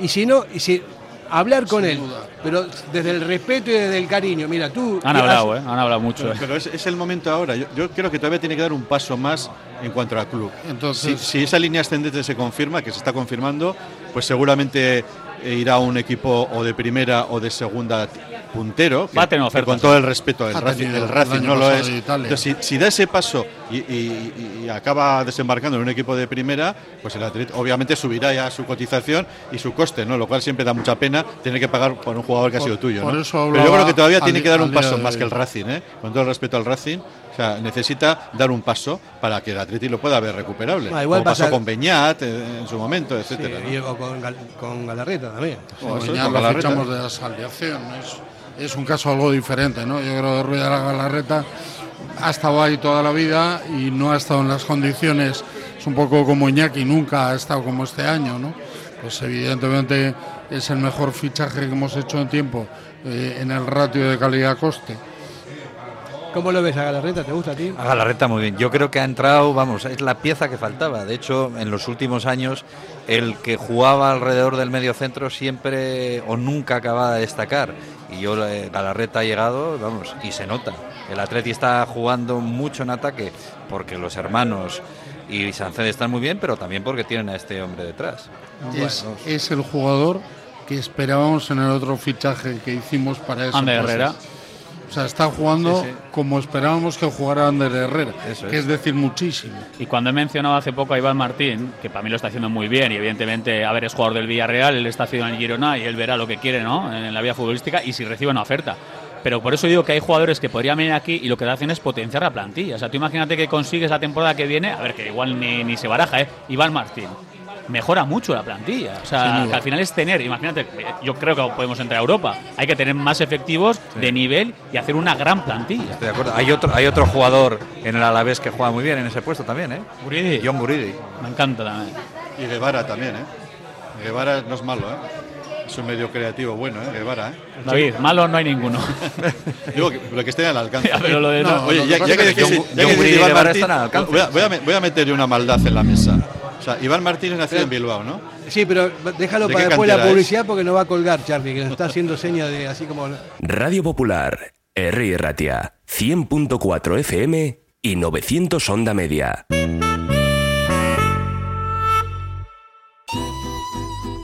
A: Y si no, y si hablar con él, pero desde el respeto y desde el cariño. Mira, tú.
B: Han hablado,
A: has-
B: ¿eh? Han hablado mucho.
E: Pero,
B: ¿eh?
E: pero es, es el momento ahora. Yo, yo creo que todavía tiene que dar un paso más en cuanto al club.
C: Entonces-
E: si, si esa línea ascendente se confirma, que se está confirmando, pues seguramente irá a un equipo o de primera o de segunda puntero.
B: Va a tener
E: que
B: ofertas,
E: con todo el respeto, el
C: Ha
E: Racing, el Racing no lo es. Entonces, si, si da ese paso y, y- y acaba desembarcando en un equipo de primera, pues el Atlético obviamente subirá ya su cotización y su coste, ¿no? Lo cual siempre da mucha pena tener que pagar por un jugador que ha sido tuyo, ¿no? Pero yo creo que todavía tiene que dar un paso más que el Racing, ¿eh? Con todo el respeto al Racing, o sea, necesita dar un paso para que el Atleti lo pueda ver recuperable.
A: Ah, igual
E: como pasó con Beñat eh, en su momento,
A: Sí,
E: etcétera. ¿no?
A: y- o con, Gal- con Galarreta también.
E: O
C: ya
E: con
C: lo
E: Galarreta.
C: fichamos de la salvación. Es, es un caso algo diferente, ¿no? Yo creo que Ruiz de la Galarreta ha estado ahí toda la vida y no ha estado en las condiciones. Es un poco como Iñaki, nunca ha estado como este año, ¿no? Pues evidentemente es el mejor fichaje que hemos hecho en tiempo eh, en el ratio de calidad-coste.
A: ¿Cómo lo ves a Galarreta? ¿Te gusta a ti?
D: A Galarreta muy bien. Yo creo que ha entrado, vamos, es la pieza que faltaba. De hecho, en los últimos años, el que jugaba alrededor del medio centro siempre o nunca acababa de destacar. Y yo, eh, Galarreta ha llegado, vamos, y se nota. El Atleti está jugando mucho en ataque porque los hermanos y Sanced están muy bien, pero también porque tienen a este hombre detrás.
C: Es, es el jugador que esperábamos en el otro fichaje que hicimos para eso.
B: Ander Herrera.
C: O sea, está jugando
B: Sí, sí.
C: como esperábamos que jugara Ander Herrera,
D: Eso
C: que
D: es.
C: es decir muchísimo.
B: Y cuando he mencionado hace poco a Iván Martín, que para mí lo está haciendo muy bien, y evidentemente, a ver, es jugador del Villarreal, él está haciendo en el Girona y él verá lo que quiere, ¿no? En la vía futbolística y si recibe una oferta. Pero por eso digo que hay jugadores que podrían venir aquí y lo que hacen es potenciar la plantilla. O sea, tú imagínate que consigues la temporada que viene, a ver, que igual ni, ni se baraja, ¿eh? Iván Martín. Mejora mucho la plantilla. O sea, que al final es tener, imagínate, yo creo que podemos entrar a Europa. Hay que tener más efectivos de nivel y hacer una gran plantilla.
D: Estoy de acuerdo. Hay otro, hay otro jugador en el Alavés que juega muy bien en ese puesto también, ¿eh?
B: Buridi.
D: John Buridi.
B: Me encanta también.
E: Y Guevara también, ¿eh? Guevara no es malo, ¿eh? Es un medio creativo bueno, ¿eh? Guevara, ¿eh?
B: David, malo no hay ninguno.
E: Digo que, lo que esté al alcance.
B: Ya, pero lo de- no,
E: Oye,
C: lo que
E: ya,
C: pasa
E: ya que
C: es que
E: decís,
D: John-
E: ya
D: John
E: que decís
D: Buridi y
E: Iván
D: Guevara
E: Martín,
D: están al alcance.
E: voy a, voy a me- voy a meterle una maldad en la mesa. Sea, Iván Martín es nacido en Bilbao, ¿no?
A: Sí, pero déjalo
E: ¿De
A: para después la
E: es?
A: publicidad porque no va a colgar, Charlie, que nos está haciendo señas de así como.
G: Radio Popular, R. Ratia, 100.4 FM y 900 Onda Media.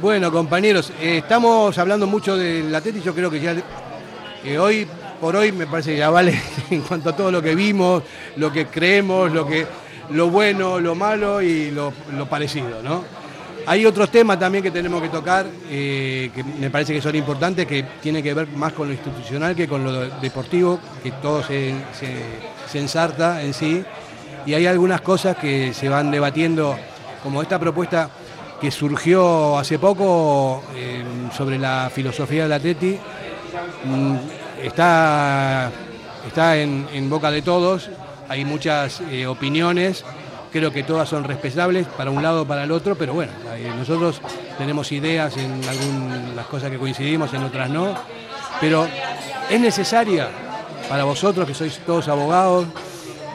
A: Bueno, compañeros, eh, estamos hablando mucho del Atleti. Yo creo que ya que hoy por hoy me parece que ya vale en cuanto a todo lo que vimos, lo que creemos, lo que lo bueno, lo malo y lo, lo parecido, ¿no? Hay otros temas también que tenemos que tocar, eh, que me parece que son importantes, que tienen que ver más con lo institucional que con lo deportivo, que todo se, se, se ensarta en sí. Y hay algunas cosas que se van debatiendo, como esta propuesta que surgió hace poco eh, sobre la filosofía del Atleti. Mm, está está en, boca de todos, hay muchas eh, opiniones, creo que todas son respetables para un lado o para el otro, pero bueno, nosotros tenemos ideas en algunas cosas que coincidimos, en otras no, pero es necesaria para vosotros que sois todos abogados,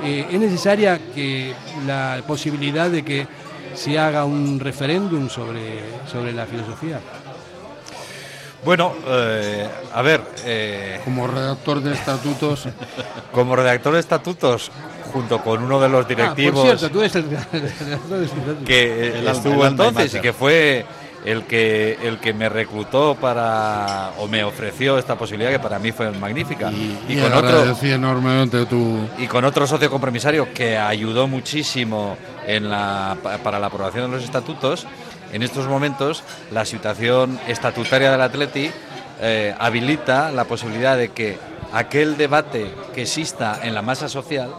A: eh, es necesaria que la posibilidad de que se haga un referéndum sobre, sobre la filosofía.
D: Bueno, eh, a ver. eh,
C: Como redactor de estatutos,
D: como redactor de estatutos, junto con uno de los directivos
A: Ah, por cierto, tú eres el redactor de estatutos.
D: que eh,
E: El
D: estuvo
E: el
D: entonces y que fue el que el que me reclutó para o me ofreció esta posibilidad que para mí fue magnífica y,
C: y,
D: con otro
C: enormemente tu...
D: y con otro socio compromisario que ayudó muchísimo en la, pa- para la aprobación de los estatutos, en estos momentos la situación estatutaria del Atleti eh, habilita la posibilidad de que aquel debate que exista en la masa social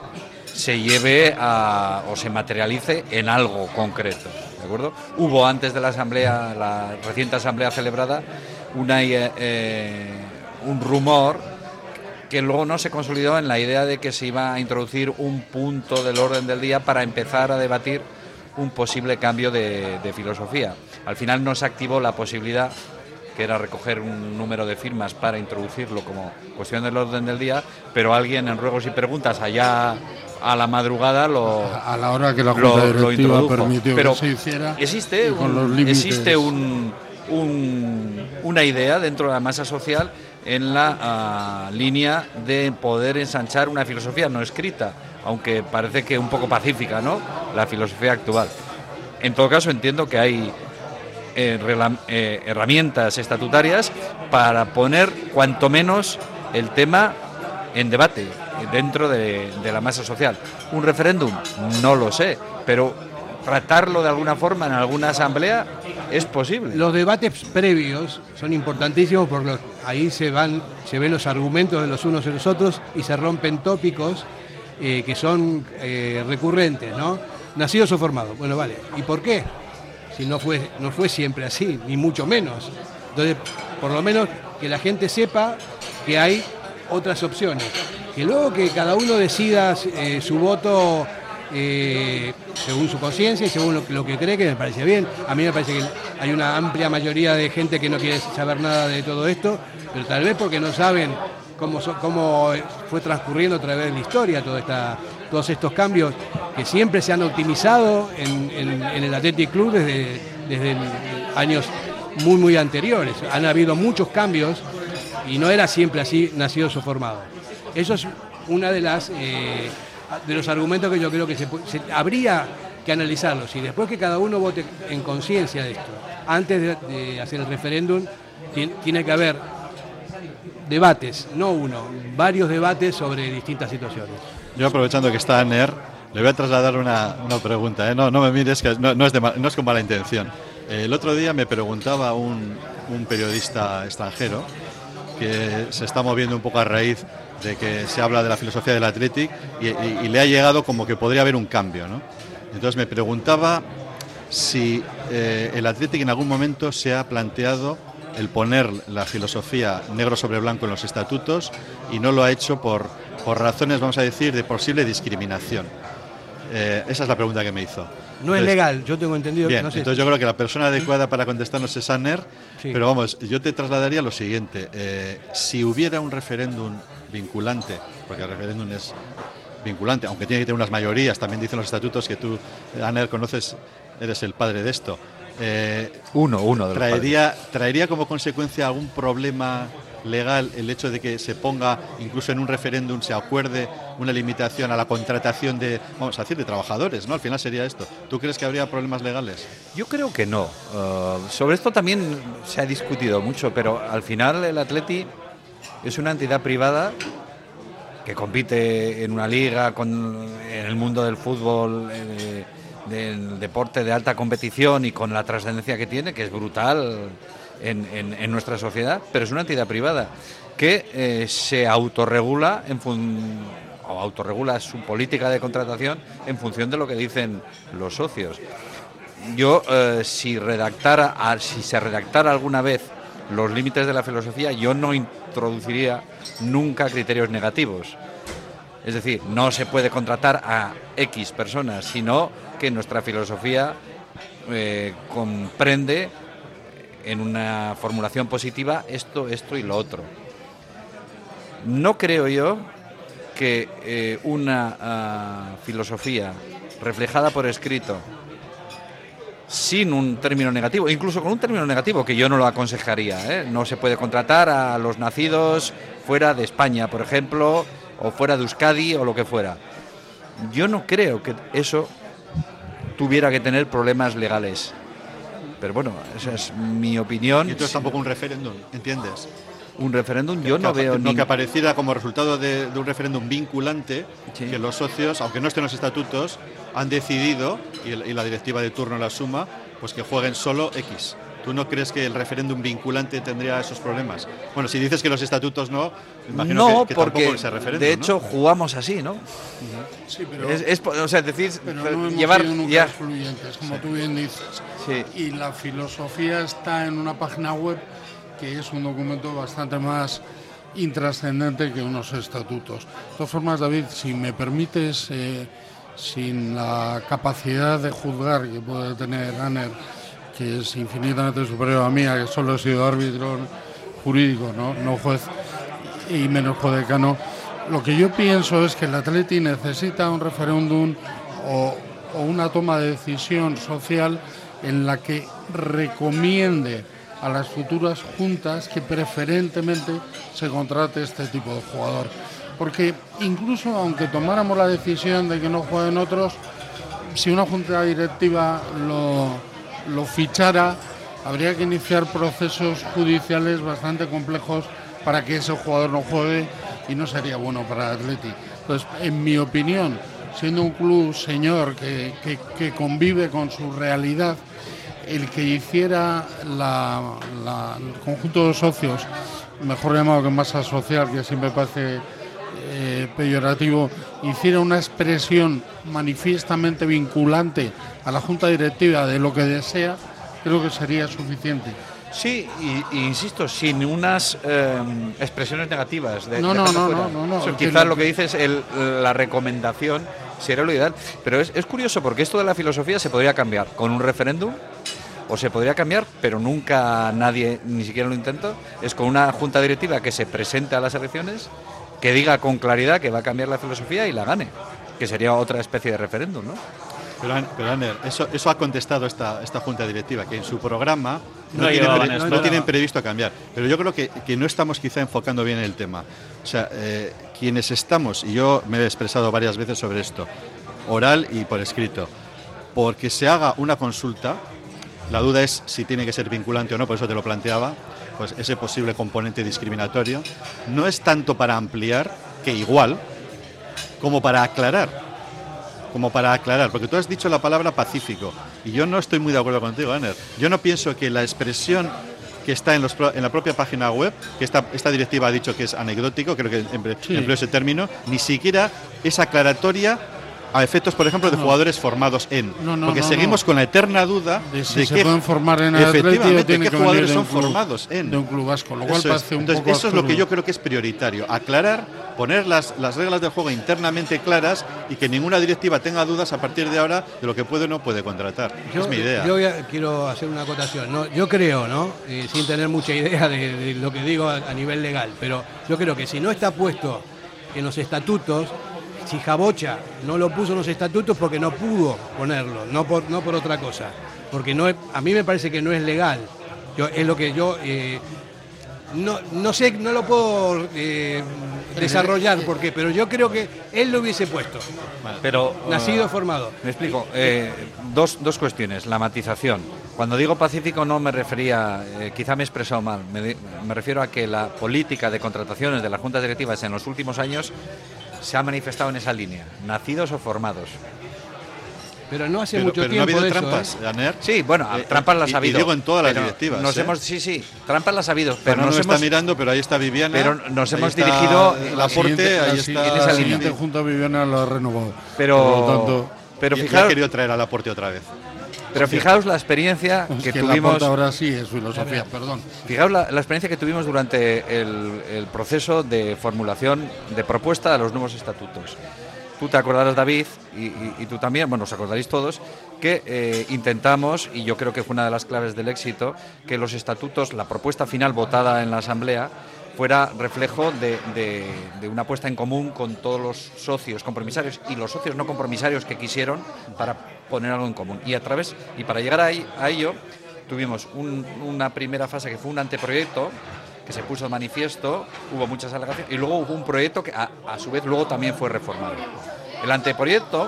D: se lleve a, o se materialice en algo concreto. ¿De acuerdo? Hubo antes de la asamblea, la reciente asamblea celebrada, una, eh, eh, un rumor que luego no se consolidó en la idea de que se iba a introducir un punto del orden del día para empezar a debatir un posible cambio de, de filosofía. Al final no se activó la posibilidad, que era recoger un número de firmas para introducirlo como cuestión del orden del día, pero alguien en ruegos y preguntas allá a la madrugada lo,
C: A la hora que la
D: lo-
C: Junta
D: lo
C: Directiva
D: introdujo.
C: permitió
D: Pero
C: que se hiciera
D: existe un- existe un, un- una idea dentro de la masa social en la ah, línea de poder ensanchar una filosofía no escrita, aunque parece que un poco pacífica, ¿no? La filosofía actual. En todo caso, entiendo que hay eh, eh, herramientas estatutarias para poner cuanto menos el tema en debate dentro de, de la masa social. ¿Un referéndum? No lo sé, pero tratarlo de alguna forma en alguna asamblea es posible.
A: Los debates previos son importantísimos porque ahí se van, se ven los argumentos de los unos y los otros y se rompen tópicos eh, que son eh, recurrentes, ¿no? Nacidos o formados. Bueno, vale. ¿Y por qué? Si no fue, no fue siempre así, ni mucho menos. Entonces, por lo menos que la gente sepa que hay otras opciones. Que luego que cada uno decida eh, su voto eh, según su conciencia y según lo, que cree, que me parece bien. A mí me parece que hay una amplia mayoría de gente que no quiere saber nada de todo esto, pero tal vez porque no saben cómo, cómo fue transcurriendo a través de la historia toda esta, todos estos cambios que siempre se han optimizado en, el Athletic Club desde, desde años muy, muy anteriores. Han habido muchos cambios y no era siempre así nacidos o formados. Eso es una de las eh, de los argumentos que yo creo que se, habría que analizarlos y después que cada uno vote en conciencia de esto, antes de, hacer el referéndum, tiene que haber debates, no uno, varios debates sobre distintas situaciones.
E: Yo aprovechando que está NER, le voy a trasladar una, pregunta. ¿eh? No, no me mires, que no, es no es con mala intención. El otro día me preguntaba un, un periodista extranjero que se está moviendo un poco a raíz de que se habla de la filosofía del Athletic y, le ha llegado como que podría haber un cambio. ¿no? Entonces me preguntaba si eh, el Athletic en algún momento se ha planteado el poner la filosofía negro sobre blanco en los estatutos y no lo ha hecho por, por razones, vamos a decir, de posible discriminación. Eh, esa es la pregunta que me hizo.
A: No es legal, yo tengo entendido.
E: Bien, entonces yo creo que la persona adecuada para contestarnos es Anner, pero vamos, yo te trasladaría lo siguiente. Eh, si hubiera un referéndum vinculante, porque el referéndum es vinculante, aunque tiene que tener unas mayorías, también dicen los estatutos que tú, Anner, conoces, eres el padre de esto.
D: Eh, uno, uno de
E: traería, ¿Traería como consecuencia algún problema legal el hecho de que se ponga, incluso en un referéndum, se acuerde una limitación a la contratación de, vamos a decir, de trabajadores, ¿no? Al final sería esto. ¿Tú crees que habría problemas legales?
D: Yo creo que no. Uh, sobre esto también se ha discutido mucho, pero al final el Atleti es una entidad privada que compite en una liga, con, en el mundo del fútbol, eh, del deporte de alta competición y con la trascendencia que tiene, que es brutal en, nuestra sociedad, pero es una entidad privada que eh, se autorregula en o autorregula su política de contratación en función de lo que dicen los socios. Yo, eh, si redactara, si se redactara alguna vez los límites de la filosofía, yo no introduciría nunca criterios negativos. Es decir, no se puede contratar a X personas, sino que nuestra filosofía eh, comprende en una formulación positiva esto, esto y lo otro. No creo yo que eh, una ah, filosofía reflejada por escrito sin un término negativo, incluso con un término negativo que yo no lo aconsejaría. ¿eh? No se puede contratar a los nacidos fuera de España, por ejemplo, o fuera de Euskadi o lo que fuera. Yo no creo que eso tuviera que tener problemas legales. Pero bueno, esa es mi opinión.
E: Y entonces tampoco un referéndum, ¿entiendes?
D: Un referéndum yo no veo...
E: No, que apareciera como resultado de, un referéndum vinculante que los socios, aunque no estén en los estatutos, han decidido, y, la directiva de turno la suma, pues que jueguen solo X. ¿Tú no crees que el referéndum vinculante tendría esos problemas? Bueno, si dices que los estatutos no, imagino
D: no,
E: que,
D: porque
E: ese referéndum,
D: de hecho jugamos así, ¿no?
C: Sí, pero,
D: es, o sea, decir,
C: pero no llevar ya fluyentes, como tú bien dices. Y la filosofía está en una página web que es un documento bastante más intrascendente que unos estatutos. De todas formas, David, si me permites, eh, sin la capacidad de juzgar que puede tener Anner, que es infinitamente superior a mía, que solo he sido árbitro jurídico, no, no juez y menos decano, lo que yo pienso es que el Atleti necesita un referéndum o, o una toma de decisión social en la que recomiende a las futuras juntas que preferentemente se contrate este tipo de jugador. Porque incluso aunque tomáramos la decisión de que no jueguen otros, si una junta directiva lo, lo fichara, habría que iniciar procesos judiciales bastante complejos para que ese jugador no juegue y no sería bueno para Atleti. Entonces, en mi opinión, siendo un club señor que, que convive con su realidad, el que hiciera el conjunto de socios, mejor llamado que masa social, que siempre parece eh, peyorativo, hiciera una expresión manifiestamente vinculante a la Junta Directiva de lo que desea, creo que sería suficiente.
D: Sí, y, y insisto, sin unas eh, expresiones negativas. De,
C: No,
D: de
C: no, no, no, no, no,
D: quizás lo que dices, el, la recomendación sería lo ideal. Pero es, es curioso porque esto de la filosofía se podría cambiar con un referéndum o se podría cambiar, pero nunca nadie ni siquiera lo intentó. Es con una junta directiva que se presente a las elecciones, que diga con claridad que va a cambiar la filosofía y la gane, que sería otra especie de referéndum, ¿no?
E: Pero, pero Aner, eso, eso ha contestado esta, esta Junta Directiva, que en su programa no,
B: No
E: tienen,
B: llevaban
E: pre-
B: esto.
E: no tienen previsto cambiar. Pero yo creo que, que no estamos quizá enfocando bien el tema. O sea, eh, quienes estamos, y yo me he expresado varias veces sobre esto, oral y por escrito, porque se haga una consulta, la duda es si tiene que ser vinculante o no, por eso te lo planteaba, pues ese posible componente discriminatorio, no es tanto para ampliar, que igual, como para aclarar como para aclarar, porque tú has dicho la palabra pacífico y yo no estoy muy de acuerdo contigo, Aner. Yo no pienso que la expresión que está en, los pro- en la propia página web, que esta, esta directiva ha dicho que es anecdótico, creo que emple-
C: Sí.
E: empleo ese término, ni siquiera es aclaratoria a efectos, por ejemplo, de
C: No.
E: jugadores formados en.
C: No, no,
E: porque
C: no,
E: seguimos
C: no.
E: con la eterna duda
C: De si
E: de
C: se
E: qué-
C: pueden formar en
E: efectivamente, qué jugadores son
C: club-
E: formados en.
C: de un club vasco, lo cual
E: Eso es.
C: parece un
E: Entonces,
C: poco
E: Eso es lo que yo creo que es prioritario, aclarar, poner las, las reglas del juego internamente claras y que ninguna directiva tenga dudas a partir de ahora de lo que puede o no puede contratar. es mi idea.
A: Yo a- quiero hacer una acotación. ¿no? Yo creo, ¿no? Eh, sin tener mucha idea de, de lo que digo a, a nivel legal, pero yo creo que si no está puesto en los estatutos, si Jabocha no lo puso en los estatutos porque no pudo ponerlo, no por, no por otra cosa. Porque no a mí me parece que no es legal. Yo, es lo que yo eh, no, no sé, no lo puedo eh, desarrollar porque, pero yo creo que él lo hubiese puesto.
D: Pero,
A: Nacido,
D: eh,
A: formado.
D: Me explico. Eh, dos, dos cuestiones. La matización. Cuando digo pacífico no me refería, eh, quizá me he expresado mal, me, me refiero a que la política de contrataciones de las juntas directivas en los últimos años se ha manifestado en esa línea, nacidos o formados.
A: Pero no hace
E: Pero-
A: mucho
E: pero no ha
A: tiempo
E: habido
A: eso,
E: trampas,
A: ¿eh?
E: Aner.
D: Sí, bueno,
E: Eh,
D: trampas las ha habido.
E: Y digo en todas las
D: pero
E: directivas.
D: Nos
E: ¿eh?
D: hemos, sí, sí, trampas las ha habido, pero
E: Fernando
D: nos
E: no está
D: hemos,
E: mirando, pero ahí está Viviana.
D: pero nos hemos
E: está
D: dirigido
C: La siguiente-
E: ahí está.
D: en esa
C: la
D: línea.
C: siguiente Junta Viviana lo ha renovado.
D: Pero,
C: Por lo tanto,
D: pero
E: Y- y ha querido traer a Laporte otra vez.
D: Pero fijaos la experiencia
C: es
D: que,
C: que
D: tuvimos.
C: Ahora sí es filosofía, perdón.
D: Fijaos la, la experiencia que tuvimos durante el, el proceso de formulación de propuesta de los nuevos estatutos. Tú te acordarás, David, y, y- y tú también, bueno, os acordaréis todos, que eh, intentamos, y yo creo que fue una de las claves del éxito, que los estatutos, la propuesta final votada en la Asamblea, fuera reflejo de, de- de una puesta en común con todos los socios compromisarios y los socios no compromisarios que quisieron para poner algo en común. Y a través, y para llegar ahí, a ello, tuvimos un- una primera fase que fue un anteproyecto que se puso de manifiesto, hubo muchas alegaciones y luego hubo un proyecto que a, a su vez luego también fue reformado. El anteproyecto,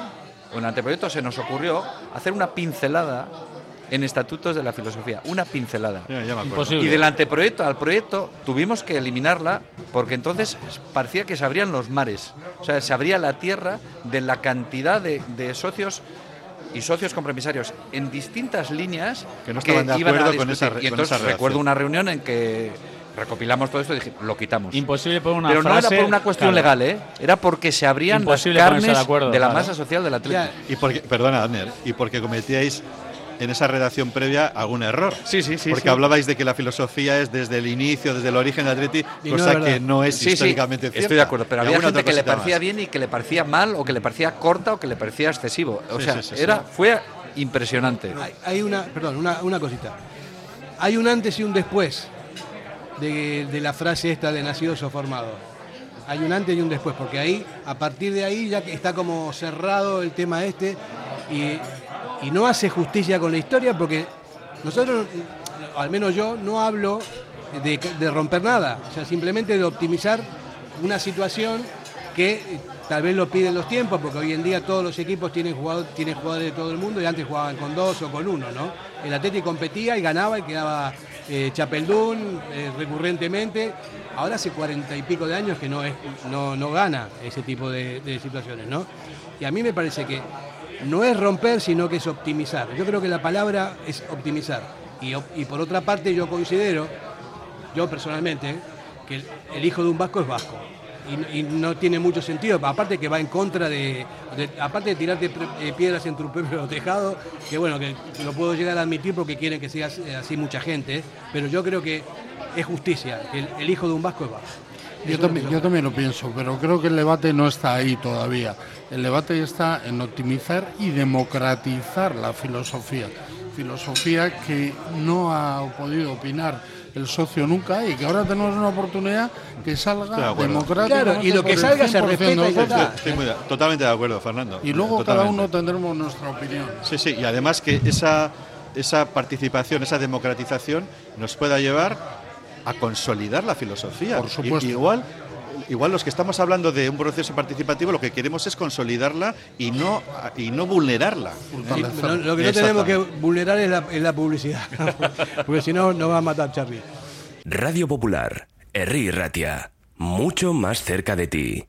D: o en el anteproyecto se nos ocurrió hacer una pincelada en estatutos de la filosofía, una pincelada.
E: Ya.
D: Y del anteproyecto al proyecto tuvimos que eliminarla porque entonces parecía que se abrían los mares. O sea, se abría la tierra de la cantidad de, de socios y socios compromisarios en distintas líneas
E: Que no estaban de
D: iban a
E: acuerdo con esa
D: Y
E: con
D: entonces
E: esa
D: recuerdo una reunión en que recopilamos todo esto y dije, lo quitamos.
B: Imposible por una
D: Pero no era por una cuestión
B: claro.
D: legal, ¿eh? Era porque se abrían
B: Imposible
D: las carnes
B: de acuerdo,
D: de la
B: claro.
D: masa social del atleta.
E: Y porque, perdona, Aner, y porque cometíais en esa redacción previa algún error.
D: Sí, sí, sí,
E: Porque
D: sí.
E: hablabais de que la filosofía es desde el inicio, desde el origen de Atleti,
A: Y
E: cosa que no es
D: Sí, sí,
E: históricamente cierta.
D: estoy de acuerdo, pero había gente
E: otra
D: que le parecía
E: más.
D: bien y que le parecía mal o que le parecía corta o que le parecía excesivo. O
E: Sí,
D: sea,
E: sí, sí, sí.
D: era fue impresionante.
A: Hay, hay una, perdón, una, una cosita. Hay un antes y un después de, de la frase esta de nacidos o formados. Hay un antes y un después, porque ahí, a partir de ahí, ya que está como cerrado el tema este y, y no hace justicia con la historia, porque nosotros, al menos yo, no hablo de, romper nada, o sea, simplemente de optimizar una situación que eh, tal vez lo piden los tiempos, porque hoy en día todos los equipos tienen, jugador, tienen jugadores de todo el mundo y antes jugaban con dos o con uno, ¿no? El Atlético competía y ganaba y quedaba eh, Chapeldún eh, recurrentemente. Ahora hace cuarenta y pico de años que no, es, no, no gana ese tipo de, de situaciones, ¿no? Y a mí me parece que no es romper, sino que es optimizar. Yo creo que la palabra es optimizar. Y, por otra parte yo considero, yo personalmente, que el, hijo de un vasco es vasco. y, no tiene mucho sentido. Aparte que va en contra de, aparte de tirarte eh, piedras en tu propio tejado, que bueno, que lo puedo llegar a admitir porque quieren que siga así- así mucha gente, ¿eh? pero yo creo que es justicia, que el, el hijo de un vasco es vasco.
C: Yo también, yo también lo pienso, pero creo que el debate no está ahí todavía. El debate está en optimizar y democratizar la filosofía. Filosofía que no ha podido opinar el socio nunca y que ahora tenemos una oportunidad que
E: de
C: salga democráticamente.
A: Claro, y lo que salga se
C: 100%
A: respeta y ya
C: de
E: de- totalmente de acuerdo, Fernando.
C: Y luego cada uno tendremos nuestra opinión.
E: Sí, sí, y además que esa, esa participación, esa democratización nos pueda llevar a consolidar la filosofía.
C: Por supuesto.
E: Igual, igual los que estamos hablando de un proceso participativo lo que queremos es consolidarla y no, y no vulnerarla.
A: Sí, lo, lo que no tenemos que vulnerar es la, es la publicidad, porque si no nos va a matar Charlie.
G: Radio Popular, Herri Ratia, mucho más cerca de ti.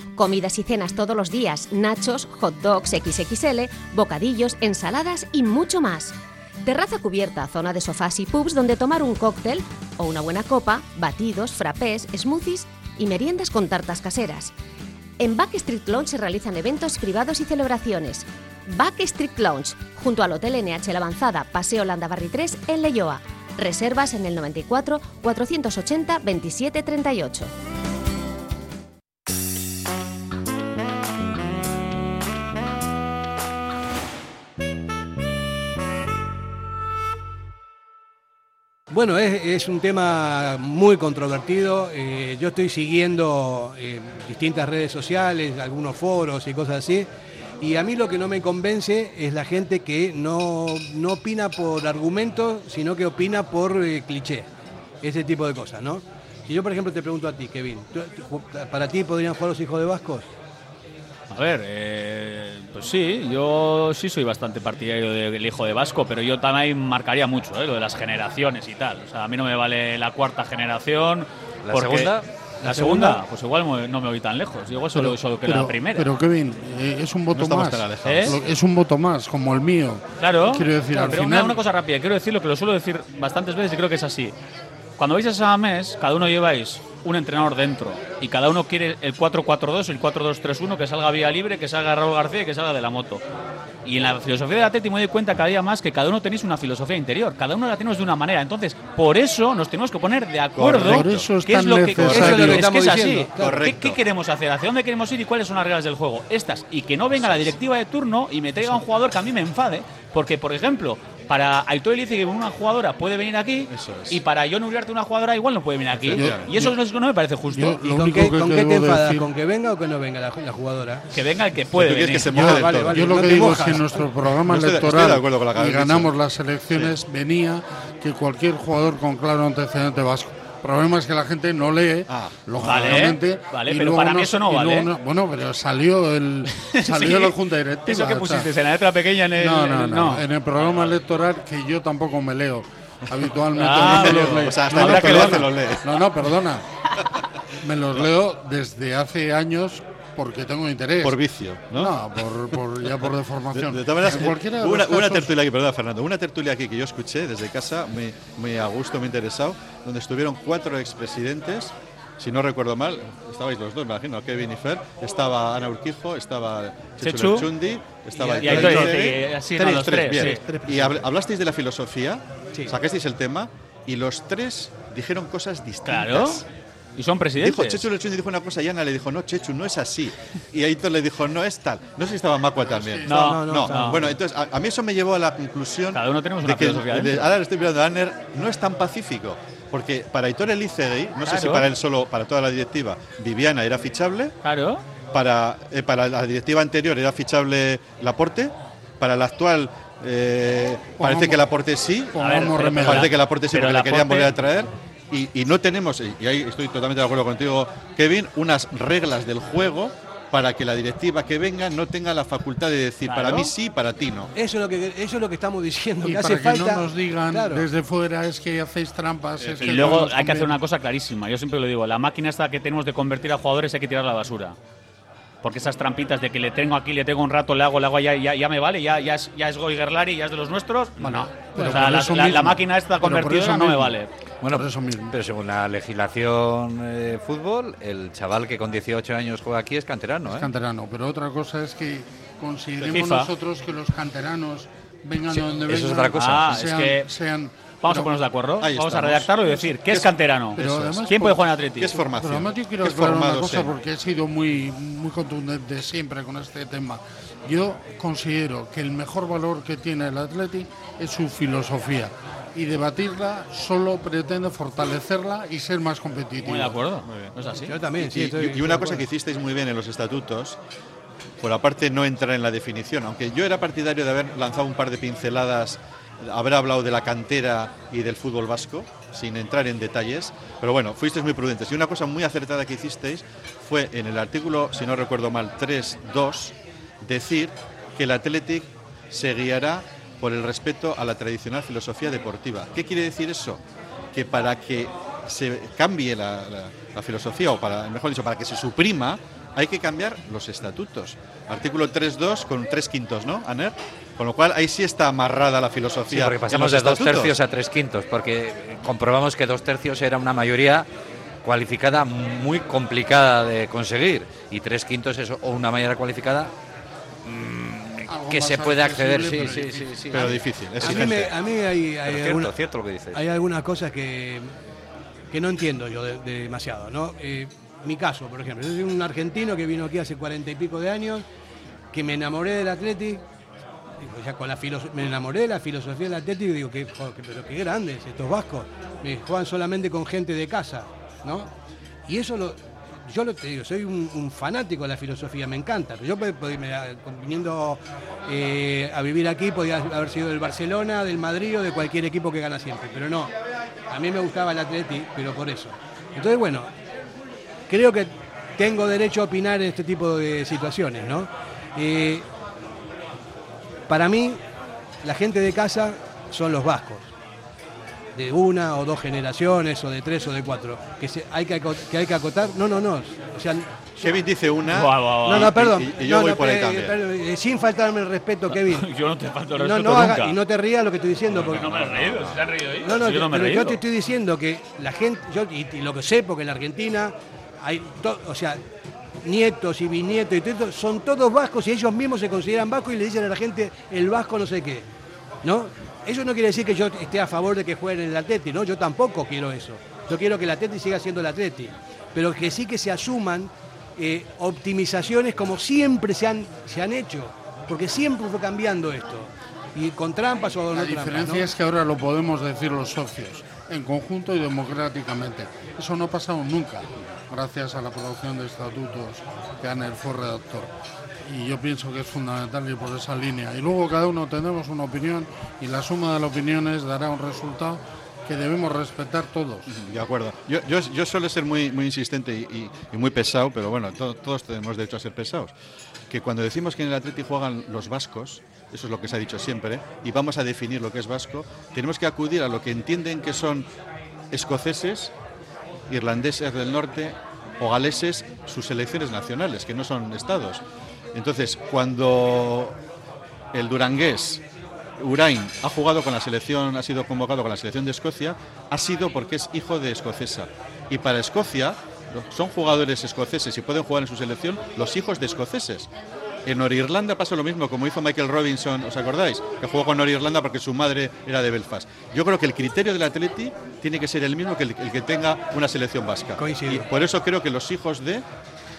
I: Comidas y cenas todos los días, nachos, hot dogs XXL, bocadillos, ensaladas y mucho más. Terraza cubierta, zona de sofás y pubs donde tomar un cóctel o una buena copa, batidos, frappés, smoothies y meriendas con tartas caseras. En Backstreet Lounge se realizan eventos privados y celebraciones. Backstreet Lounge, junto al Hotel NH Avanzada, Paseo Landabarri 3 en Leyoa. Reservas en el 94 480 27 38.
A: Bueno, es, un tema muy controvertido. eh, yo estoy siguiendo eh, distintas redes sociales, algunos foros y cosas así. Y a mí lo que no me convence es la gente que no, no opina por argumentos, sino que opina por eh, cliché. Ese tipo de cosas, ¿no? Si yo, por ejemplo, te pregunto a ti, Kevin, ¿tú- tú- ¿para ti podrían jugar los hijos de Vascos?
B: A ver, eh, pues sí, yo sí soy bastante partidario del hijo de Vasco, pero yo también marcaría mucho eh, lo de las generaciones y tal. O sea, a mí no me vale la cuarta generación.
D: ¿La
B: porque-
D: segunda?
B: La,
A: ¿La
B: segunda?
A: segunda?
B: pues igual no me voy tan lejos. Igual solo, solo que la primera.
C: pero Kevin, eh, es un voto más.
B: ¿Eh?
C: Es un voto más, como el mío.
B: Claro,
C: Quiero decir,
B: claro,
C: al
B: pero
C: final.
B: una, una cosa rápida, quiero decir lo que lo suelo decir bastantes veces y creo que es así. Cuando vais a Samamés, cada uno lleváis un entrenador dentro y cada uno quiere el 4-4-2 y el 4-2-3-1 que salga vía libre, que salga Raúl García y que salga de la moto. Y en la filosofía del Atleti me doy cuenta cada día más que cada uno tenéis una filosofía interior, cada uno la tenemos de una manera. Entonces, por eso nos tenemos que poner de acuerdo.
C: Correcto. Por eso es
B: qué es lo que, eso es lo que
A: Es que es
B: así. ¿Qué, qué queremos hacer? ¿Hacia dónde queremos ir y cuáles son las reglas del juego? Estas. Y que no venga la directiva de turno y me traiga un jugador que a mí me enfade. Porque, por ejemplo, para Aitor dice que una jugadora puede venir aquí
E: Eso es.
B: y para John Uriarte una jugadora igual no puede venir aquí.
C: Yo-
B: y eso no, es- no me parece justo.
C: yo-
A: ¿Y
C: Lo
A: con qué,
C: que
A: con qué te enfadas?
C: decir-
A: ¿Con que venga o que no venga la, la jugadora?
B: que venga el que puede venir.
E: que se
A: Yo- vale, vale.
C: Yo lo
A: no
C: que digo
A: mojas.
C: es que en nuestro programa
E: Yo estoy- estoy
C: electoral
E: de acuerdo con lo que
C: y ganamos las elecciones venía que cualquier jugador con claro antecedente vasco. El problema es que la gente no lee,
E: Ah,
C: lógicamente.
B: vale, vale, pero para mí eso no vale.
C: no- bueno, pero salió el salió
B: Sí.
C: la junta directiva.
B: Eso que
C: o sea,
B: pusiste en la letra pequeña en el.
C: no, no,
B: el-
C: no, En el programa electoral que yo tampoco me leo. Habitualmente
B: Ah,
C: no me los leo.
E: O sea, hasta
C: no,
E: ahora que los.
C: No, no, perdona. Me los leo desde hace años porque tengo interés.
E: Por vicio, ¿no?
C: No, por, por- ya por
E: De,
C: deformación.
E: de todas maneras,
C: En cualquiera de
E: una, tertulia aquí, perdón, Fernando, una tertulia aquí que yo escuché desde casa, muy, muy a gusto, muy interesado, donde estuvieron cuatro expresidentes si no recuerdo mal, estabais los dos, me imagino, Kevin y Fer, estaba Ana Urquijo, estaba
B: Chechu.
E: Chundi, estaba
B: Y- y sí.
E: Y habl- hablasteis de la filosofía,
A: Sí.
E: sacasteis el tema, y los tres dijeron cosas distintas.
B: Claro. Y son presidentes.
E: Dijo, Chechu Lechundi dijo una cosa y Ana le dijo, no, Chechu, no es así. Y Aitor le dijo, no es tal. No sé si estaba Macua también.
B: No, no, no.
E: Bueno, entonces a, a mí eso me llevó a la conclusión
B: Cada uno tenemos
E: de
B: una
E: que
B: filosofía
E: de-
B: dentro.
E: ahora le estoy mirando a no es tan pacífico. Porque para Aitor Elizegui, no sé si para él solo, para toda la directiva, Viviana era fichable.
B: Claro.
E: Para, eh, para la directiva anterior era fichable Laporte. Para la actual eh, parece que Laporte sí.
C: remedio.
E: Parece que Laporte sí porque le querían volver a traer. Y, y no tenemos, y ahí estoy totalmente de acuerdo contigo, Kevin, unas reglas del juego para que la directiva que venga no tenga la facultad de decir
B: Claro.
E: para mí sí, para ti no.
A: Eso es lo que eso es lo que estamos diciendo,
C: Y
A: que
C: para
A: hace
C: que
A: falta.
C: no nos digan
A: Claro.
C: desde fuera es que hacéis trampas. es
B: Y
C: que
B: luego hay que hacer una cosa clarísima. Yo siempre lo digo, la máquina esta que tenemos de convertir a jugadores hay que tirar a la basura. Porque esas trampitas de que le tengo aquí, le tengo un rato, le hago, le hago, ya, ya, ya me vale, ya, ya es, ya es Goigerlari, ya es de los nuestros. no.
C: pero
B: o sea,
C: por
B: la, máquina esta
C: Pero por
B: convertida no me vale.
D: Bueno,
C: Por eso mismo.
D: pero según la legislación eh, de fútbol, el chaval que con 18 años juega aquí es canterano,
C: Es
D: ¿eh?
C: canterano, pero otra cosa es que
B: De
C: consideremos nosotros que los canteranos vengan
D: Sí,
C: de donde
D: eso es
C: vengan.
D: otra cosa.
B: Ah, es que-
C: sean-
B: Vamos
C: pero-
B: a ponernos de acuerdo.
E: Ahí
B: Vamos a
E: estamos.
B: redactarlo y decir, ¿qué es
E: Es-
B: canterano?
C: pero
E: Eso es.
C: además
B: ¿Quién puede jugar en Atleti?
E: ¿Qué es
C: Pero
E: formación?
C: además yo quiero
E: ¿Qué es
C: aclarar una cosa porque he sido muy, muy contundente siempre con este tema. Yo considero que el mejor valor que tiene el Atleti es su filosofía y debatirla solo pretende fortalecerla y ser más competitivo.
B: Muy de acuerdo. ¿No es así?
A: Yo también, sí.
E: Y,
A: estoy-
E: y- una cosa que hicisteis muy bien en los estatutos, por aparte no entrar en la definición, aunque yo era partidario de haber lanzado un par de pinceladas, haber hablado de la cantera y del fútbol vasco, sin entrar en detalles, pero bueno, fuisteis muy prudentes. Y una cosa muy acertada que hicisteis fue en el artículo, si no recuerdo mal, 3.2, decir que el Athletic se guiará por el respeto a la tradicional filosofía deportiva. ¿Qué quiere decir eso? Que para que se cambie la filosofía, o para, mejor dicho, para que se suprima, hay que cambiar los estatutos. Artículo 3.2 con tres quintos, ¿no, Aner? Con lo cual ahí sí está amarrada la
D: Sí,
E: filosofía.
D: porque
E: en
D: pasamos de dos tercios a tres quintos, porque comprobamos que dos tercios era una mayoría cualificada muy complicada de conseguir y tres quintos es o una mayoría cualificada mm,
C: Algo
D: que se puede acceder, sí, sí,
C: pero
D: sí,
C: difícil.
D: sí.
E: Pero difícil, es
A: A mí, me- a mí hay, hay
D: cierto,
A: alguna-
D: cierto lo que dices.
A: hay algunas cosas que, que no entiendo yo de- de demasiado, ¿no? Eh, mi caso, por ejemplo, yo soy un argentino que vino aquí hace cuarenta y pico de años, que me enamoré del Athletic, con la me enamoré de la filosofía del Athletic y digo, que, pero qué grandes estos vascos, me juegan solamente con gente de casa, ¿no? Y eso lo, yo lo te digo, soy un, fanático de la filosofía, me encanta. Yo viniendo eh, a vivir aquí podía haber sido del Barcelona, del Madrid o de cualquier equipo que gana siempre. Pero no, a mí me gustaba el Atleti, pero por eso. Entonces, bueno, creo que tengo derecho a opinar en este tipo de situaciones, ¿no? Eh, para mí, la gente de casa son los vascos. De una o dos generaciones, o de tres o de cuatro. Que, se- hay, que, aco- que hay que acotar. No, no, no. O sea,
E: Kevin dice una.
A: No, no, perdón.
E: Y, y yo
A: No,
E: voy
A: no,
E: por ahí
A: eh, eh, sin faltarme el respeto, Kevin.
B: Yo no te falto el respeto
A: no haga-
B: nunca.
A: y no te rías lo que estoy diciendo. Porque,
B: No me he reído, se han reído ellos.
A: no, no,
B: Si yo no me
A: pero yo te estoy diciendo que la gente, yo, y, y lo que sé, porque en la Argentina hay, to- o sea, nietos y bisnietos y todo, son todos vascos y ellos mismos se consideran vascos y le dicen a la gente el vasco no sé qué, ¿no? Eso no quiere decir que yo esté a favor de que jueguen en el Atleti, ¿no? Yo tampoco quiero eso. Yo quiero que el Atleti siga siendo el Atleti, pero que sí que se asuman eh, optimizaciones como siempre se han, se han hecho, porque siempre fue cambiando esto. Y con trampas o no
C: La
A: trampas,
C: diferencia
A: ¿no?
C: es que ahora lo podemos decir los socios, en conjunto y democráticamente. Eso no ha pasado nunca, gracias a la producción de estatutos que Anel fue redactor. Y yo pienso que es fundamental ir por esa línea. Y luego cada uno tendremos una opinión y la suma de las opiniones dará un resultado que debemos respetar todos.
E: De acuerdo. Yo, yo, yo suelo ser muy, muy insistente y, y- y muy pesado, pero bueno, to- todos tenemos derecho a ser pesados. Que cuando decimos que en el Atleti juegan los vascos, eso es lo que se ha dicho siempre, y vamos a definir lo que es vasco, tenemos que acudir a lo que entienden que son escoceses, irlandeses del norte o galeses, sus selecciones nacionales, que no son estados. Entonces, cuando el durangués Urain ha jugado con la selección, ha sido convocado con la selección de Escocia, ha sido porque es hijo de escocesa. Y para Escocia, son jugadores escoceses y pueden jugar en su selección los hijos de escoceses. En Norirlanda pasa lo mismo, como hizo Michael Robinson, ¿os acordáis? Que jugó con Norirlanda porque su madre era de Belfast. Yo creo que el criterio del Atleti tiene que ser el mismo que el, que tenga una selección vasca. Y por eso creo que los hijos de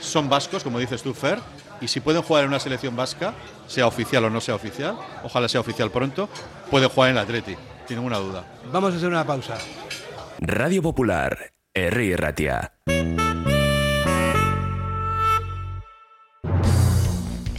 E: son vascos, como dices tú, Fer, y si pueden jugar en una selección vasca, sea oficial o no sea oficial, ojalá sea oficial pronto, pueden jugar en el Atleti, sin ninguna duda.
A: Vamos a hacer una pausa.
G: Radio Popular, R. Ratia.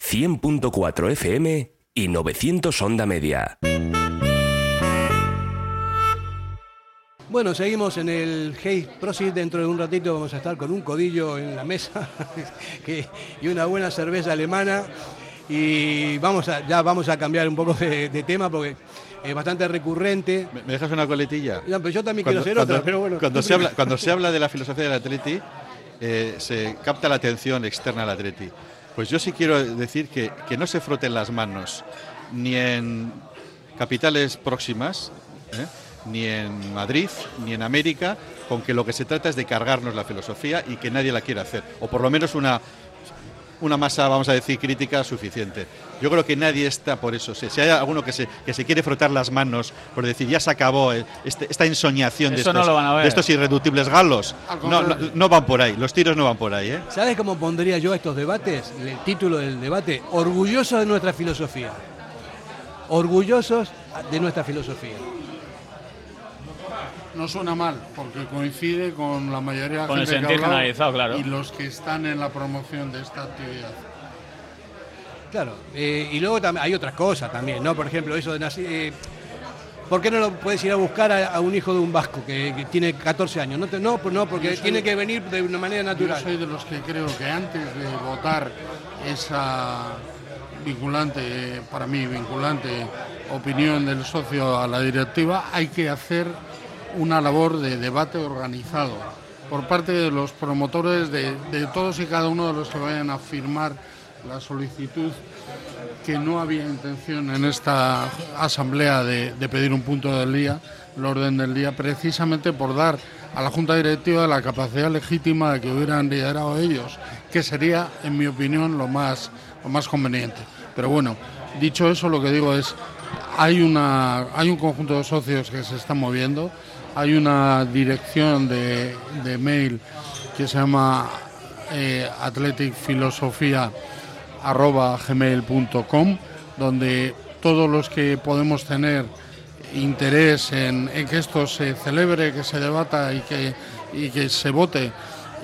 G: 100.4 FM y 900 Onda Media.
A: Bueno, seguimos en el Hey Prosit. Dentro de un ratito vamos a estar con un codillo en la mesa y una buena cerveza alemana. Y vamos a, ya vamos a cambiar un poco de, tema porque es bastante recurrente.
E: ¿Me, dejas una coletilla?
A: pero yo también quiero hacer otra, pero bueno.
E: Cuando se, habla, cuando se habla de la filosofía del Atleti, eh, se capta la atención externa al Atleti. Pues yo sí quiero decir que, que no se froten las manos ni en capitales próximas, ¿eh? ni en Madrid, ni en América, con que lo que se trata es de cargarnos la filosofía y que nadie la quiera hacer, o por lo menos una, una masa, vamos a decir, crítica suficiente. Yo creo que nadie está por eso. Si, hay alguno que se, que se quiere frotar las manos por decir ya se acabó eh, este, esta ensoñación de estos, irreductibles galos, no, no, van por ahí, los tiros no van por ahí. ¿eh?
A: ¿Sabes cómo pondría yo estos debates? El título del debate, orgulloso de nuestra filosofía. Orgullosos de nuestra filosofía
C: no suena mal, porque coincide con la mayoría de
B: con
C: gente
B: el sentir claro.
C: y los que están en la promoción de esta actividad.
A: Claro, eh, y luego también hay otras cosas también, ¿no? Por ejemplo, eso de nacer. Eh, ¿Por qué no lo puedes ir a buscar a, un hijo de un vasco que, tiene 14 años? No, no, pues no porque tiene que venir de una manera natural.
C: Yo soy de los que creo que antes de votar esa vinculante, para mí vinculante, opinión del socio a la directiva, hay que hacer una labor de debate organizado por parte de los promotores, de, todos y cada uno de los que vayan a firmar la solicitud, que no había intención en esta asamblea de, pedir un punto del día, el orden del día, precisamente por dar a la Junta Directiva la capacidad legítima de que hubieran liderado ellos, que sería, en mi opinión, lo más, lo más conveniente. Pero bueno, dicho eso, lo que digo es, hay, una, hay un conjunto de socios que se están moviendo, hay una dirección de, mail que se llama eh, donde todos los que podemos tener interés en, que esto se celebre, que se debata y que, y que se vote,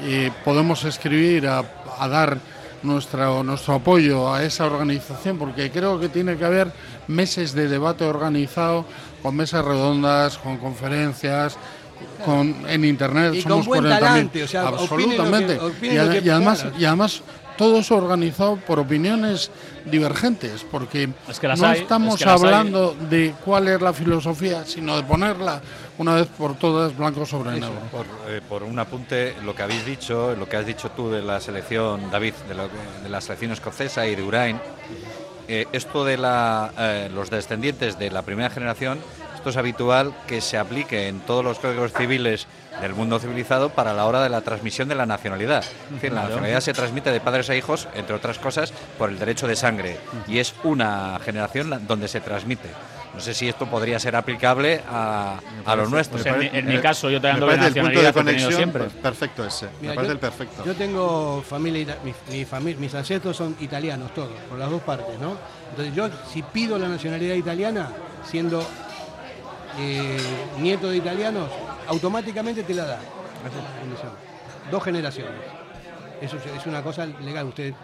C: eh, podemos escribir a, dar nuestro, nuestro apoyo a esa organización, porque creo que tiene que haber meses de debate organizado, con mesas redondas, con conferencias, con, en internet
A: Y
C: somos
A: con buen
C: 40.000.
A: talante, o sea, opinen lo que-
C: absolutamente y,
A: lo
C: ade-
A: que
C: y además y además todo eso organizado por opiniones divergentes porque
B: Es que las
C: no
B: hay,
C: estamos
B: es que las hay.
C: hablando de cuál es la filosofía sino de ponerla una vez por todas blanco sobre negro
D: Por, eh, por un apunte, lo que habéis dicho, lo que has dicho tú de la selección, David, de, lo de la selección escocesa y de Urain, eh, esto de la, eh, los descendientes de la primera generación, esto es habitual que se aplique en todos los códigos civiles del mundo civilizado para la hora de la transmisión de la nacionalidad. Es decir, la nacionalidad se transmite de padres a hijos, entre otras cosas, por el derecho de sangre. Y es una generación donde se transmite. No sé si esto podría ser aplicable a, a lo nuestro.
B: Pues en mi- en mi caso, yo
E: parece
B: doble
E: el punto de
B: nacionalidad que he tenido
E: conexión
B: siempre.
E: perfecto ese.
A: Mira,
E: me parece
A: yo-
E: el perfecto.
A: Yo tengo familia, mi, mi fami- mis ancestros son italianos todos, por las dos partes, ¿no? Entonces yo si pido la nacionalidad italiana, siendo eh, nieto de italianos, automáticamente te la da. Dos generaciones. Eso es- es una cosa legal, usted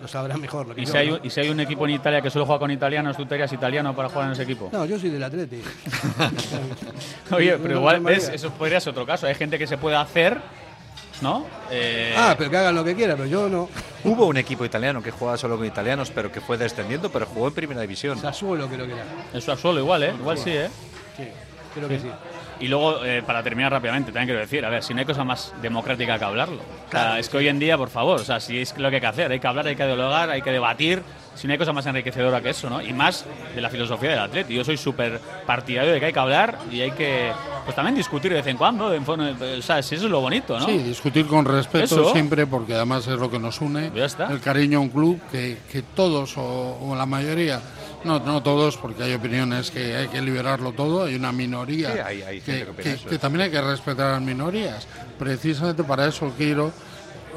A: lo sabrá mejor. Lo que
B: ¿Y
A: yo,
B: si, hay,
A: ¿no?
B: y si hay un equipo en Italia que solo juega con italianos, tú te harías italiano para jugar en ese equipo?
A: No, yo soy del Atleti.
B: Oye, pero
A: no,
B: igual, ¿ves? Eso podría ser otro caso. Hay gente que se puede hacer, ¿no? Eh,
A: Ah, pero que hagan lo que quieran, pero yo no.
D: Hubo un equipo italiano que jugaba solo con italianos, pero que fue descendiendo, pero jugó en primera división.
A: Sassuolo creo que era.
B: Eso es solo igual, ¿eh? Igual sí, ¿eh?
A: Sí, creo que sí.
B: Y luego, eh, para terminar rápidamente, también quiero decir, a ver, si no hay cosa más democrática que hablarlo. O sea,
A: Claro,
B: es que hoy en día, por favor, o sea, si es lo que hay que hacer, hay que hablar, hay que dialogar, hay que debatir, si no hay cosa más enriquecedora que eso, ¿no? Y más de la filosofía del atleta. Yo soy súper partidario de que hay que hablar y hay que, pues también discutir de vez en cuando, forma- o sea, si eso es lo bonito, ¿no?
C: Sí, discutir con respeto
B: Eso.
C: siempre, porque además es lo que nos une.
B: Ya está.
C: El cariño a un club que, que todos, o, o la mayoría, no, no todos, porque hay opiniones que hay que liberarlo todo, hay una minoría
D: Sí, hay- hay gente que
C: también hay que respetar a las minorías. Precisamente para eso quiero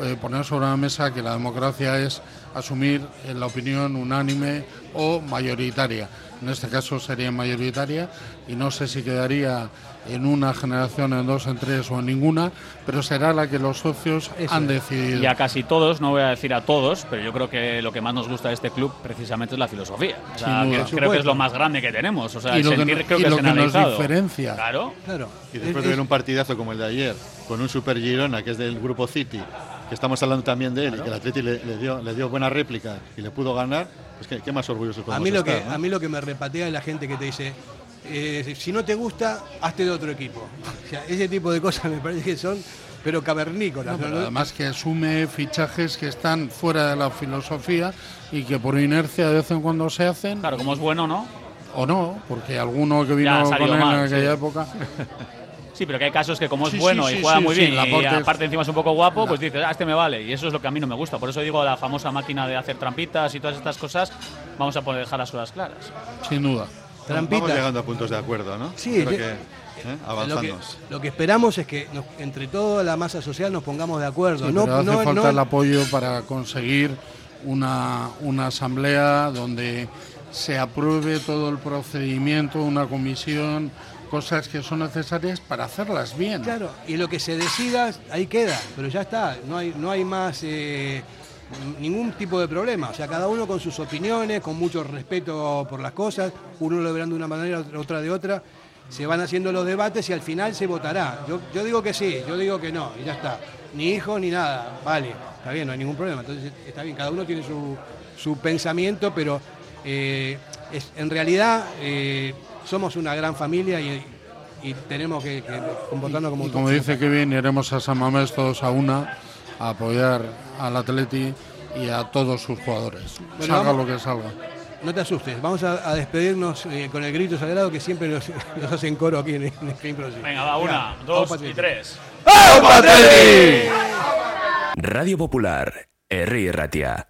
C: eh, poner sobre la mesa que la democracia es asumir la opinión unánime o mayoritaria. En este caso sería mayoritaria y no sé si quedaría en una generación, en dos, en tres o en ninguna, pero será la que los socios han decidido.
B: Y a casi todos, no voy a decir a todos, pero yo creo que lo que más nos gusta de este club precisamente es la filosofía. O sea,
C: Sin
B: que creo que es lo más grande que tenemos. O sea,
C: Y
B: el
C: lo que
B: sentir
C: no-
B: creo
C: y
B: que
C: lo
B: es
C: que nos diferencia.
B: Claro.
A: Claro.
E: Y después
A: Es-
E: de ver un partidazo como el de ayer, con un Super Girona, que es del grupo City, que estamos hablando también de él, y que el Atleti le, le dio, le dio buena réplica y le pudo ganar, pues qué, qué más orgullosos
A: A
E: podemos
A: mí, lo que,
E: estar, ¿no?
A: a mí lo que me repatea es la gente que te dice, eh, si no te gusta, hazte de otro equipo. O sea, ese tipo de cosas me parece que son, pero cavernícolas.
C: No, pero
A: ¿no?
C: además que asume fichajes que están fuera de la filosofía y que por inercia de vez en cuando se hacen.
B: Claro, como es bueno, ¿no?
C: O no, porque alguno que vino con él
B: mal,
C: en aquella
B: sí.
C: época.
B: Sí, pero que hay casos que como es
C: Sí,
B: bueno
C: sí,
B: y juega
C: sí,
B: muy
C: sí,
B: bien
C: la
B: y aparte encima es un poco guapo, pues dices, ah, este me vale. Y eso es lo que a mí no me gusta. Por eso digo la famosa máquina de hacer trampitas y todas estas cosas, vamos a poder dejar las cosas claras.
C: Sin duda.
E: Vamos llegando a puntos de acuerdo, ¿no?
A: Sí,
E: Creo
A: yo-
E: que, ¿eh?
A: Lo que,
E: avanzamos.
A: lo que esperamos es que nos- entre toda la masa social nos pongamos de acuerdo.
C: Sí,
A: no,
C: pero hace
A: no-
C: falta
A: no-
C: el apoyo para conseguir una, una asamblea donde se apruebe todo el procedimiento, una comisión, cosas que son necesarias para hacerlas bien.
A: Claro, y lo que se decida, ahí queda, pero ya está, no hay, no hay más eh, ningún tipo de problema. O sea, cada uno con sus opiniones, con mucho respeto por las cosas, uno lo verán de una manera, otra de otra, se van haciendo los debates y al final se votará. Yo, yo digo que sí, yo digo que no, y ya está. Ni hijos ni nada, vale, está bien, no hay ningún problema. Entonces está bien, cada uno tiene su, su pensamiento, pero eh, es- en realidad eh, somos una gran familia y, y tenemos que, que comportarnos como
C: Y como dice Kevin, iremos a San Mamés todos a una a apoyar al Atleti y a todos sus jugadores.
A: Bueno,
C: salga
A: vamos-
C: lo que salga.
A: No te asustes, vamos a, a despedirnos eh, con el grito sagrado que siempre nos, nos hacen coro aquí en, en Screen Pro.
B: Venga, va, una, dos
A: vamos,
B: y tres.
G: Radio Popular, Herri Ratia.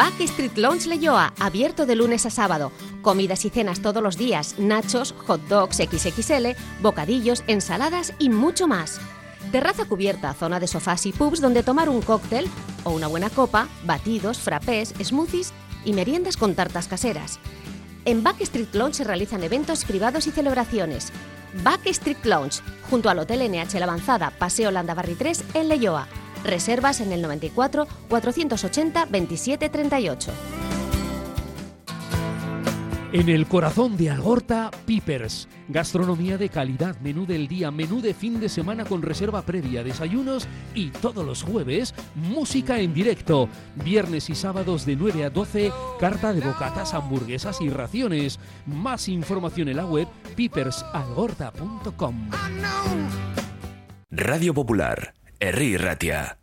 I: Backstreet Lounge Leyoa, abierto de lunes a sábado. Comidas y cenas todos los días, nachos, hot dogs XXL, bocadillos, ensaladas y mucho más. Terraza cubierta, zona de sofás y pubs donde tomar un cóctel o una buena copa, batidos, frappés, smoothies y meriendas con tartas caseras. En Backstreet Lounge se realizan eventos privados y celebraciones. Backstreet Lounge, junto al Hotel NH La Avanzada, Paseo Landabarri 3 en Leyoa. Reservas en el 94 480 27 38.
F: En el corazón de Algorta, Pipers. Gastronomía de calidad, menú del día, menú de fin de semana con reserva previa, desayunos y todos los jueves, música en directo. Viernes y sábados de 9 a 12, carta de bocatas, hamburguesas y raciones. Más información en la web pipersalgorta.com.
G: Radio Popular, herri irratia.